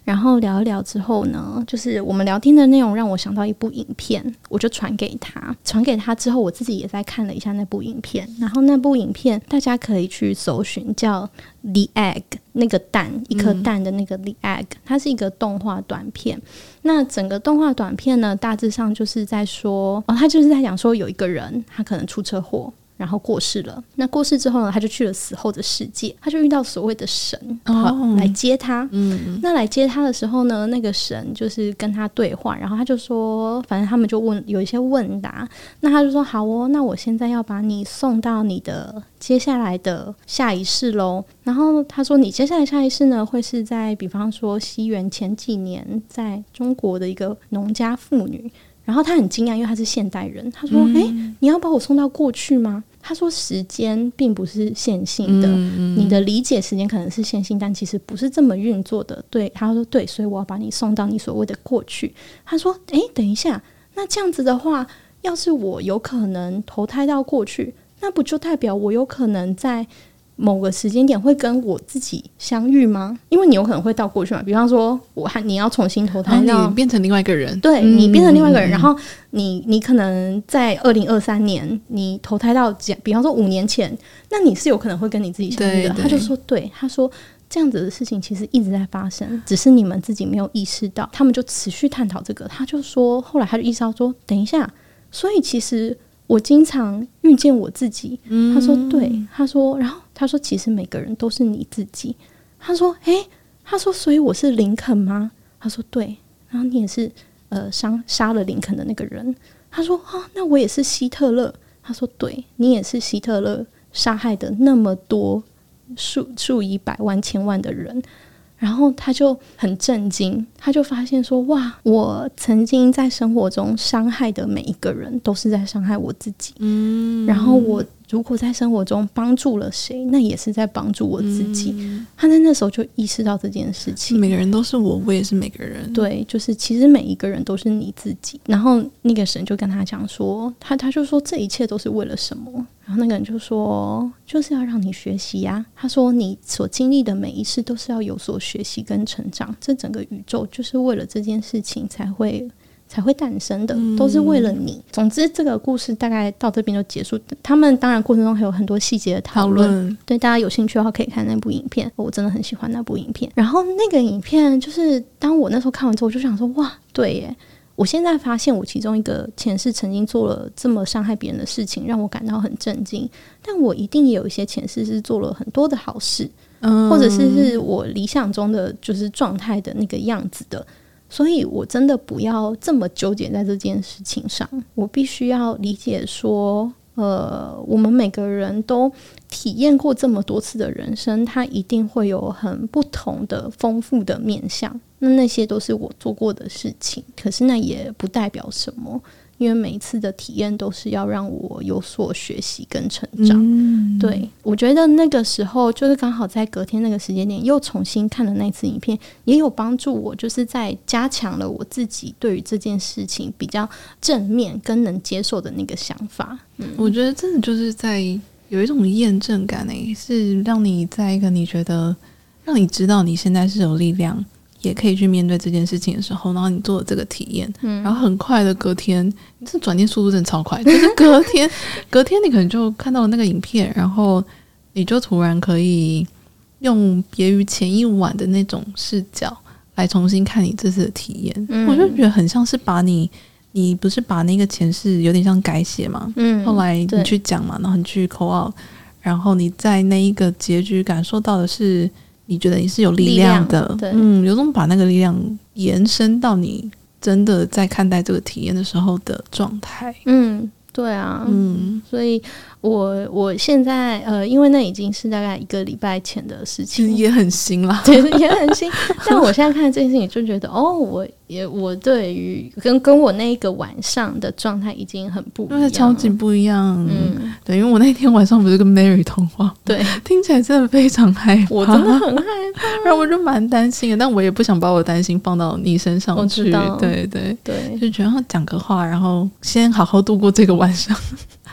然后聊一聊之后呢，就是我们聊天的内容让我想到一部影片，我就传给他。传给他之后，我自己也在看了一下那部影片。然后那部影片大家可以去搜寻，叫《The Egg》，那个蛋，一颗蛋的那个《The Egg》，它是一个动画短片。那整个动画短片呢，大致上就是在说，哦，他就是在讲说有一个人，他可能出车祸。然后过世了。那过世之后呢，他就去了死后的世界，他就遇到所谓的神，哦，来接他。嗯，那来接他的时候呢，那个神就是跟他对话，然后他就说，反正他们就问有一些问答。那他就说，好哦，那我现在要把你送到你的接下来的下一世喽。然后他说，你接下来下一世呢，会是在比方说西元前几年，在中国的一个农家妇女。然后他很惊讶，因为他是现代人。他说：“哎、嗯，你要把我送到过去吗？”他说：“时间并不是线性的，嗯嗯、你的理解时间可能是线性，但其实不是这么运作的。”对，他说：“对，所以我要把你送到你所谓的过去。”他说：“哎，等一下，那这样子的话，要是我有可能投胎到过去，那不就代表我有可能在？”某个时间点会跟我自己相遇吗？因为你有可能会到过去嘛，比方说我还你要重新投胎，你变成另外一个人，对，你变成另外一个人，嗯、然后你你可能在二零二三年你投胎到，比方说五年前，那你是有可能会跟你自己相遇的。他就说，对，他说这样子的事情其实一直在发生，只是你们自己没有意识到。他们就持续探讨这个，他就说，后来他就意识到说，等一下，所以其实。我经常遇见我自己，他说对，他说，然后他说，其实每个人都是你自己。他说，诶，他说，所以我是林肯吗？他说对，然后你也是呃杀杀了林肯的那个人。他说啊，那我也是希特勒。他说对，你也是希特勒杀害的那么多数数以百万千万的人。然后他就很震惊，他就发现说：“哇，我曾经在生活中伤害的每一个人，都是在伤害我自己。嗯，然后我如果在生活中帮助了谁，那也是在帮助我自己。嗯，他在那时候就意识到这件事情。每个人都是我，我也是每个人。对，就是其实每一个人都是你自己。然后那个神就跟他讲说，他他就说这一切都是为了什么？”然后那个人就说：“就是要让你学习呀。”他说：“你所经历的每一次都是要有所学习跟成长。这整个宇宙就是为了这件事情才会才会诞生的，都是为了你。总之，这个故事大概到这边就结束。他们当然过程中还有很多细节的讨论。讨论。对，大家有兴趣的话可以看那部影片。我真的很喜欢那部影片。然后那个影片就是当我那时候看完之后，我就想说：哇，对耶。”我现在发现，我其中一个前世曾经做了这么伤害别人的事情，让我感到很震惊。但我一定也有一些前世是做了很多的好事，嗯，或者是是我理想中的就是状态的那个样子的。所以，我真的不要这么纠结在这件事情上。我必须要理解说，呃，我们每个人都体验过这么多次的人生，它一定会有很不同的丰富的面向。那那些都是我做过的事情，可是那也不代表什么。因为每一次的体验都是要让我有所学习跟成长，嗯、对，我觉得那个时候就是刚好在隔天那个时间点又重新看了那次影片，也有帮助我，就是在加强了我自己对于这件事情比较正面跟能接受的那个想法。嗯，我觉得真的就是在有一种验证感诶、欸，是让你在一个你觉得让你知道你现在是有力量。也可以去面对这件事情的时候，然后你做了这个体验，嗯，然后很快的隔天，你这转念速度真的超快，就是隔天，隔天你可能就看到了那个影片，然后你就突然可以用别于前一晚的那种视角来重新看你这次的体验，嗯，我就觉得很像是把你，你不是把那个前世有点像改写嘛，嗯，后来你去讲嘛，然后你去 call out，然后你在那一个结局感受到的是。你觉得你是有力量的，量，对，嗯，有种把那个力量延伸到你真的在看待这个体验的时候的状态，嗯。对啊，嗯，所以我我现在呃，因为那已经是大概一个礼拜前的事情，也很新了，<laughs> 其实也很新。但我现在看这件事情，就觉得哦，我也我对于跟跟我那一个晚上的状态已经很不一样，超级不一样。嗯，对，因为我那天晚上不是跟 Mary 通话，对，听起来真的非常害怕，我真的很害怕，然后我就蛮担心的，但我也不想把我担心放到你身上去，对对。对，就觉得讲个话，然后先好好度过这个晚上。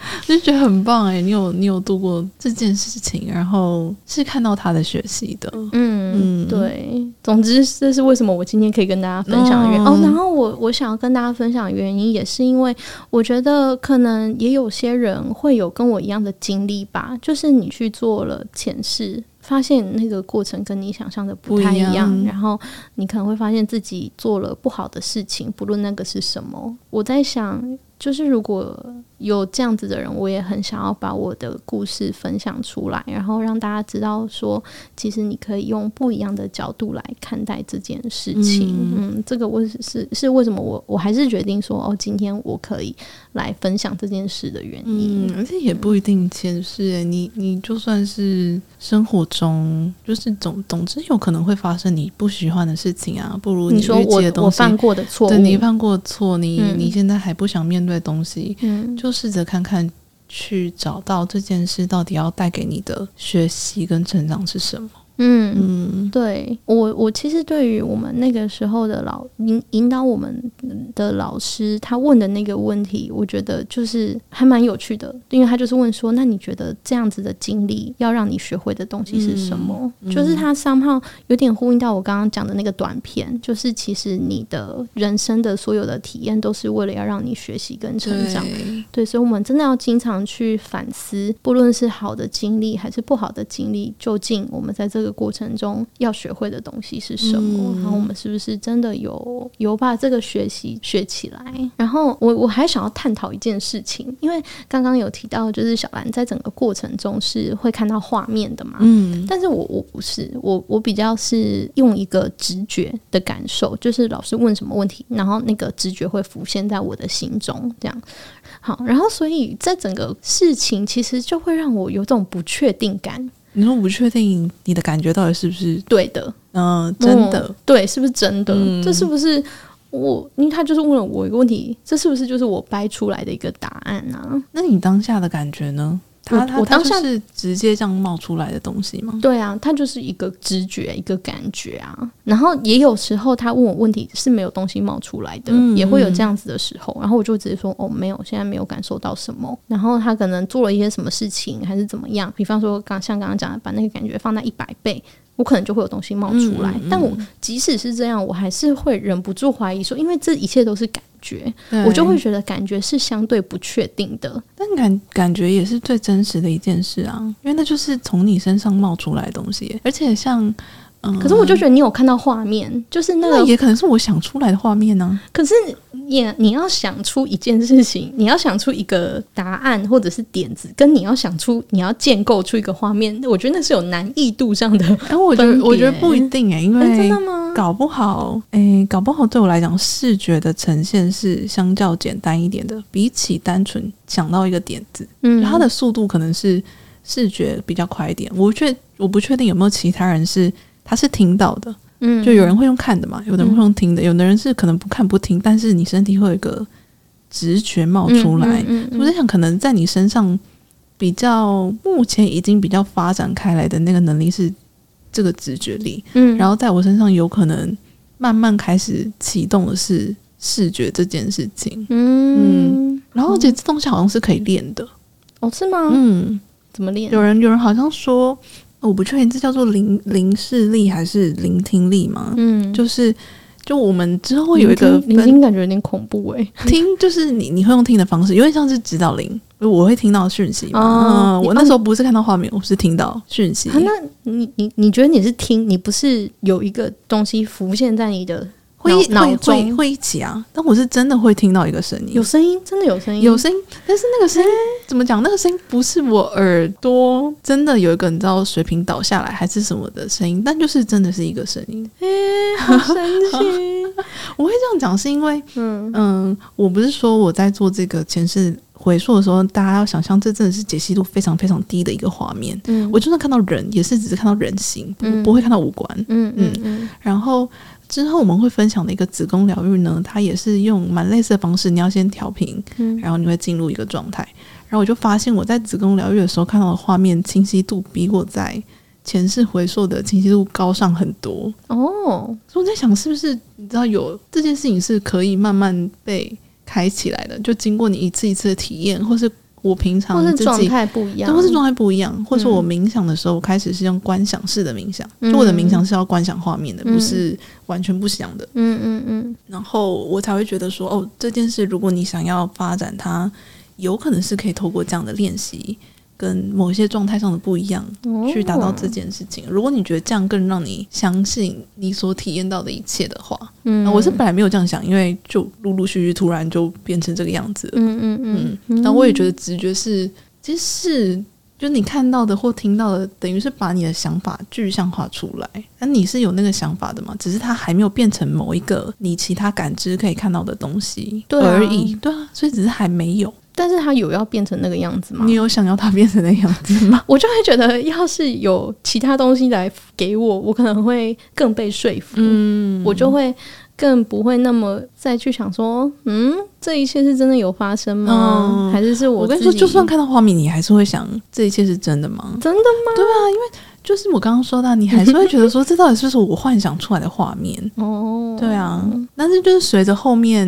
<laughs> 就觉得很棒哎，你有你有度过这件事情，然后是看到他的学习的，嗯嗯，对。总之，这是为什么我今天可以跟大家分享的原因。哦，哦，然后我我想要跟大家分享的原因，也是因为我觉得可能也有些人会有跟我一样的经历吧，就是你去做了前世，发现那个过程跟你想象的不太一样，一样，然后你可能会发现自己做了不好的事情，不论那个是什么。我在想。就是如果有这样子的人，我也很想要把我的故事分享出来，然后让大家知道说，其实你可以用不一样的角度来看待这件事情。嗯，嗯，这个我是是是为什么我我还是决定说，哦，今天我可以来分享这件事的原因。嗯，而且也不一定前世，你你就算是生活中，就是总总之有可能会发生你不喜欢的事情啊，不如你，你说我我犯过的错误，对，你犯过错，你、嗯、你现在还不想面对。东西，嗯，就试着看看，去找到这件事到底要带给你的学习跟成长是什么。嗯嗯，对我我其实对于我们那个时候的老引引导我们的老师，他问的那个问题，我觉得就是还蛮有趣的，因为他就是问说，那你觉得这样子的经历要让你学会的东西是什么？嗯、就是他 somehow 有点呼应到我刚刚讲的那个短片，就是其实你的人生的所有的体验都是为了要让你学习跟成长。对，对，所以我们真的要经常去反思，不论是好的经历还是不好的经历，究竟我们在这个。这个过程中要学会的东西是什么？嗯、然后我们是不是真的有有把这个学习学起来？然后我我还想要探讨一件事情，因为刚刚有提到，就是小兰在整个过程中是会看到画面的嘛。嗯，但是我我不是，我我比较是用一个直觉的感受，就是老师问什么问题，然后那个直觉会浮现在我的心中，这样。好，然后所以在整个事情其实就会让我有种不确定感。你说不确定你的感觉到底是不是对的？嗯，真的、嗯、对，是不是真的？嗯、这是不是我？因为他就是问了我一个问题，这是不是就是我掰出来的一个答案啊？那你当下的感觉呢？他我当下是直接这样冒出来的东西吗？对啊，他就是一个直觉，一个感觉啊。然后也有时候他问我问题是没有东西冒出来的，嗯、也会有这样子的时候。然后我就直接说哦，没有，现在没有感受到什么。然后他可能做了一些什么事情，还是怎么样？比方说刚像刚刚讲的，把那个感觉放在一百倍，我可能就会有东西冒出来。嗯嗯、但我即使是这样，我还是会忍不住怀疑说，因为这一切都是感。觉，我就会觉得感觉是相对不确定的，但感感觉也是最真实的一件事啊，因为那就是从你身上冒出来的东西，而且像，嗯，可是我就觉得你有看到画面，就是那个那也可能是我想出来的画面呢、啊。可是也你要想出一件事情，你要想出一个答案或者是点子，跟你要想出你要建构出一个画面，我觉得那是有难易度上的。哎，我觉得我觉得不一定哎、欸，因为、欸、真的吗？搞不好，哎、欸，搞不好对我来讲，视觉的呈现是相较简单一点的，比起单纯想到一个点子，嗯，它的速度可能是视觉比较快一点。我确我不确定有没有其他人是他是听到的，嗯，就有人会用看的嘛，有的人会用听的，有的人是可能不看不听，但是你身体会有一个直觉冒出来。嗯嗯嗯、我在想，可能在你身上比较目前已经比较发展开来的那个能力是。这个直觉力，嗯，然后在我身上有可能慢慢开始启动的是视觉这件事情，嗯，嗯，然后而且这东西好像是可以练的，哦，是吗？嗯，怎么练？有人有人好像说，我不确定这叫做零零视力还是聆听力吗，嗯，就是。就我们之后会有一个，聆听感觉有点恐怖诶、欸。<laughs> 听就是你你会用听的方式，有点像是指导铃，我会听到讯息嘛。哦、嗯，我那时候不是看到画面，我是听到讯息。啊、那你你你觉得你是听，你不是有一个东西浮现在你的？会脑中会会一起啊，但我是真的会听到一个声音，有声音，真的有声音，有声音。但是那个声音、欸、怎么讲？那个声音不是我耳朵真的有一个你知道水瓶倒下来还是什么的声音，但就是真的是一个声音。哎、欸，好神奇！<laughs> 我会这样讲是因为，嗯嗯，我不是说我在做这个前世回溯的时候，大家要想象这真的是解析度非常非常低的一个画面。嗯，我就算看到人，也是只是看到人形，不、嗯、不会看到五官。嗯嗯嗯，然后。之后我们会分享的一个子宫疗愈呢，它也是用蛮类似的方式，你要先调频，嗯，然后你会进入一个状态。然后我就发现我在子宫疗愈的时候看到的画面清晰度比我在前世回溯的清晰度高上很多哦。所以我在想，是不是你知道有这件事情是可以慢慢被开起来的？就经过你一次一次的体验，或是。我平常自己或是状态不一样，或是状态不一样，或者我冥想的时候，我开始是用观想式的冥想，嗯、就我的冥想是要观想画面的，嗯、不是完全不想的。嗯嗯嗯。然后我才会觉得说，哦，这件事如果你想要发展它，有可能是可以透过这样的练习。跟某一些状态上的不一样，去达到这件事情。如果你觉得这样更让你相信你所体验到的一切的话，嗯，我是本来没有这样想，因为就陆陆续续突然就变成这个样子了，嗯嗯嗯。但我也觉得直觉是，其实是就你看到的或听到的，等于是把你的想法具象化出来。那你是有那个想法的嘛？只是它还没有变成某一个你其他感知可以看到的东西而已。对啊，所以只是还没有。但是他有要变成那个样子吗？你有想要他变成那样子吗？<laughs> 我就会觉得，要是有其他东西来给我，我可能会更被说服。嗯，我就会更不会那么再去想说，嗯，这一切是真的有发生吗？嗯、还是是我？我跟你说，就算看到画面，你还是会想，这一切是真的吗？真的吗？对啊，因为。就是我刚刚说到，你还是会觉得说，这到底是不是我幻想出来的画面？<laughs> 哦，对啊。但是就是随着后面，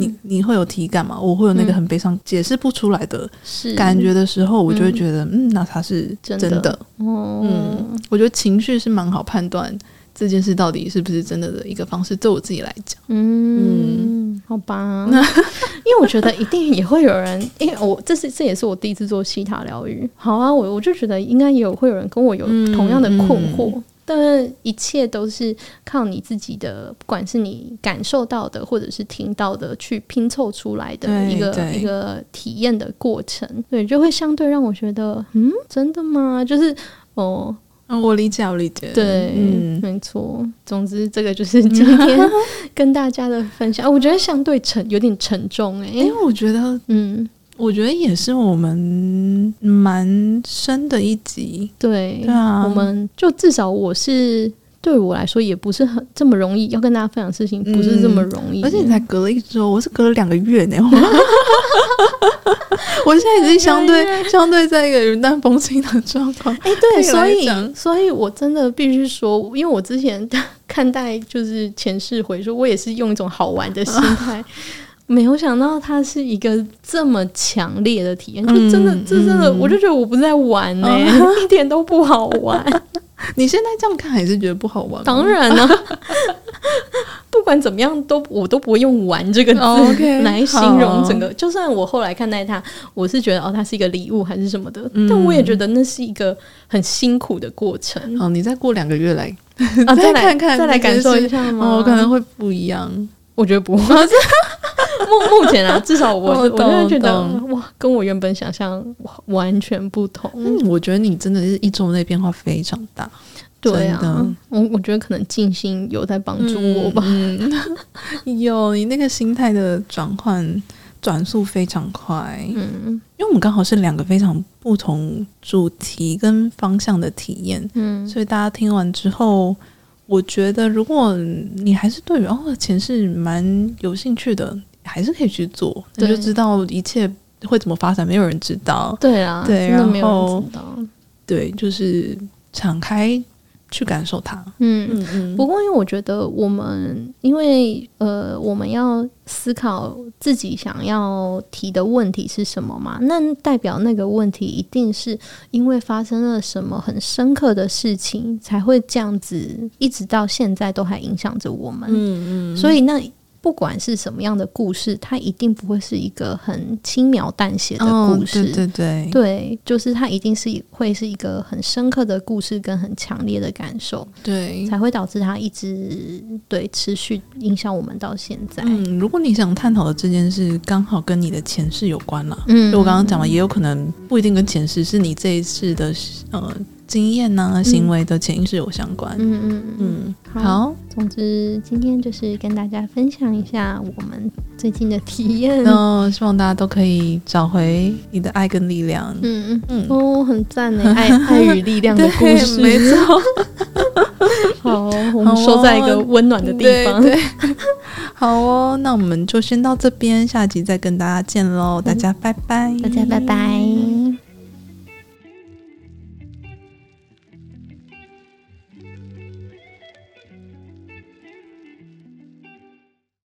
你你会有体感嘛？我会有那个很悲伤、解释不出来的感觉的时候，我就会觉得，嗯，那它是真的。哦，嗯，我觉得情绪是蛮好判断。这件事到底是不是真的的一个方式？对我自己来讲，嗯，嗯好吧，<laughs> 因为我觉得一定也会有人，<laughs> 因为我这是这也是我第一次做西塔疗愈。好啊，我我就觉得应该也有会有人跟我有同样的困惑，嗯嗯、但一切都是靠你自己的，不管是你感受到的或者是听到的，去拼凑出来的一个一个体验的过程，对，就会相对让我觉得，嗯，真的吗？就是哦。嗯，我理解，我理解。对，嗯，没错。总之，这个就是今天 <laughs> 跟大家的分享。我觉得相对沉，有点沉重诶，因为我觉得，嗯，我觉得也是我们蛮深的一集。对，对啊，我们就至少我是。对我来说也不是很这么容易，要跟大家分享事情不是这么容易，嗯。而且你才隔了一周，我是隔了两个月呢。<laughs> <laughs> <laughs> 我现在已经相对相对在一个云淡风轻的状况。哎，对，所以所以我真的必须说，因为我之前 <laughs> 看待就是前世回溯，我也是用一种好玩的心态，<laughs> 没有想到它是一个这么强烈的体验，就真的，这真的，我就觉得我不是在玩呢，<laughs> 一点都不好玩。<laughs> 你现在这样看还是觉得不好玩？当然了，<laughs> 不管怎么样都我都不会用“玩”这个字、oh, okay, 来形容整个。好就算我后来看待它，我是觉得哦，它是一个礼物还是什么的，嗯、但我也觉得那是一个很辛苦的过程。哦，你再过两个月来啊，再来看看，再来感受一下吗？哦，可能会不一样。我觉得不会。目目前啊，至少我我真的觉得哇，跟我原本想象完全不同。嗯，我觉得你真的是一周内变化非常大。对啊，我我觉得可能静心有在帮助我吧。嗯嗯、<laughs> 有你那个心态的转换转速非常快。嗯，因为我们刚好是两个非常不同主题跟方向的体验。嗯，所以大家听完之后，我觉得如果你还是对于哦前世蛮有兴趣的，还是可以去做，你就知道一切会怎么发展，没有人知道。对啊，对，然后对，就是敞开。去感受它，嗯嗯嗯。不过，因为我觉得我们，因为呃，我们要思考自己想要提的问题是什么嘛？那代表那个问题一定是因为发生了什么很深刻的事情，才会这样子，一直到现在都还影响着我们。嗯嗯。所以那。不管是什么样的故事，它一定不会是一个很轻描淡写的故事。哦、对对对，对，就是它一定是会是一个很深刻的故事，跟很强烈的感受，对，才会导致它一直对持续影响我们到现在。嗯，如果你想探讨的这件事刚好跟你的前世有关了，嗯，就我刚刚讲了，也有可能不一定跟前世，是你这一次的呃。经验呐、啊，行为的潜意识有相关。嗯嗯嗯，好，好。总之，今天就是跟大家分享一下我们最近的体验。<laughs> 嗯，希望大家都可以找回你的爱跟力量。嗯嗯嗯，哦，很赞呢，<laughs> 爱爱与力量的 <laughs> 故事，没错。好，我们说在一个温暖的地方。对，对，好哦，那我们就先到这边，下集再跟大家见喽。大家拜拜，大家拜拜。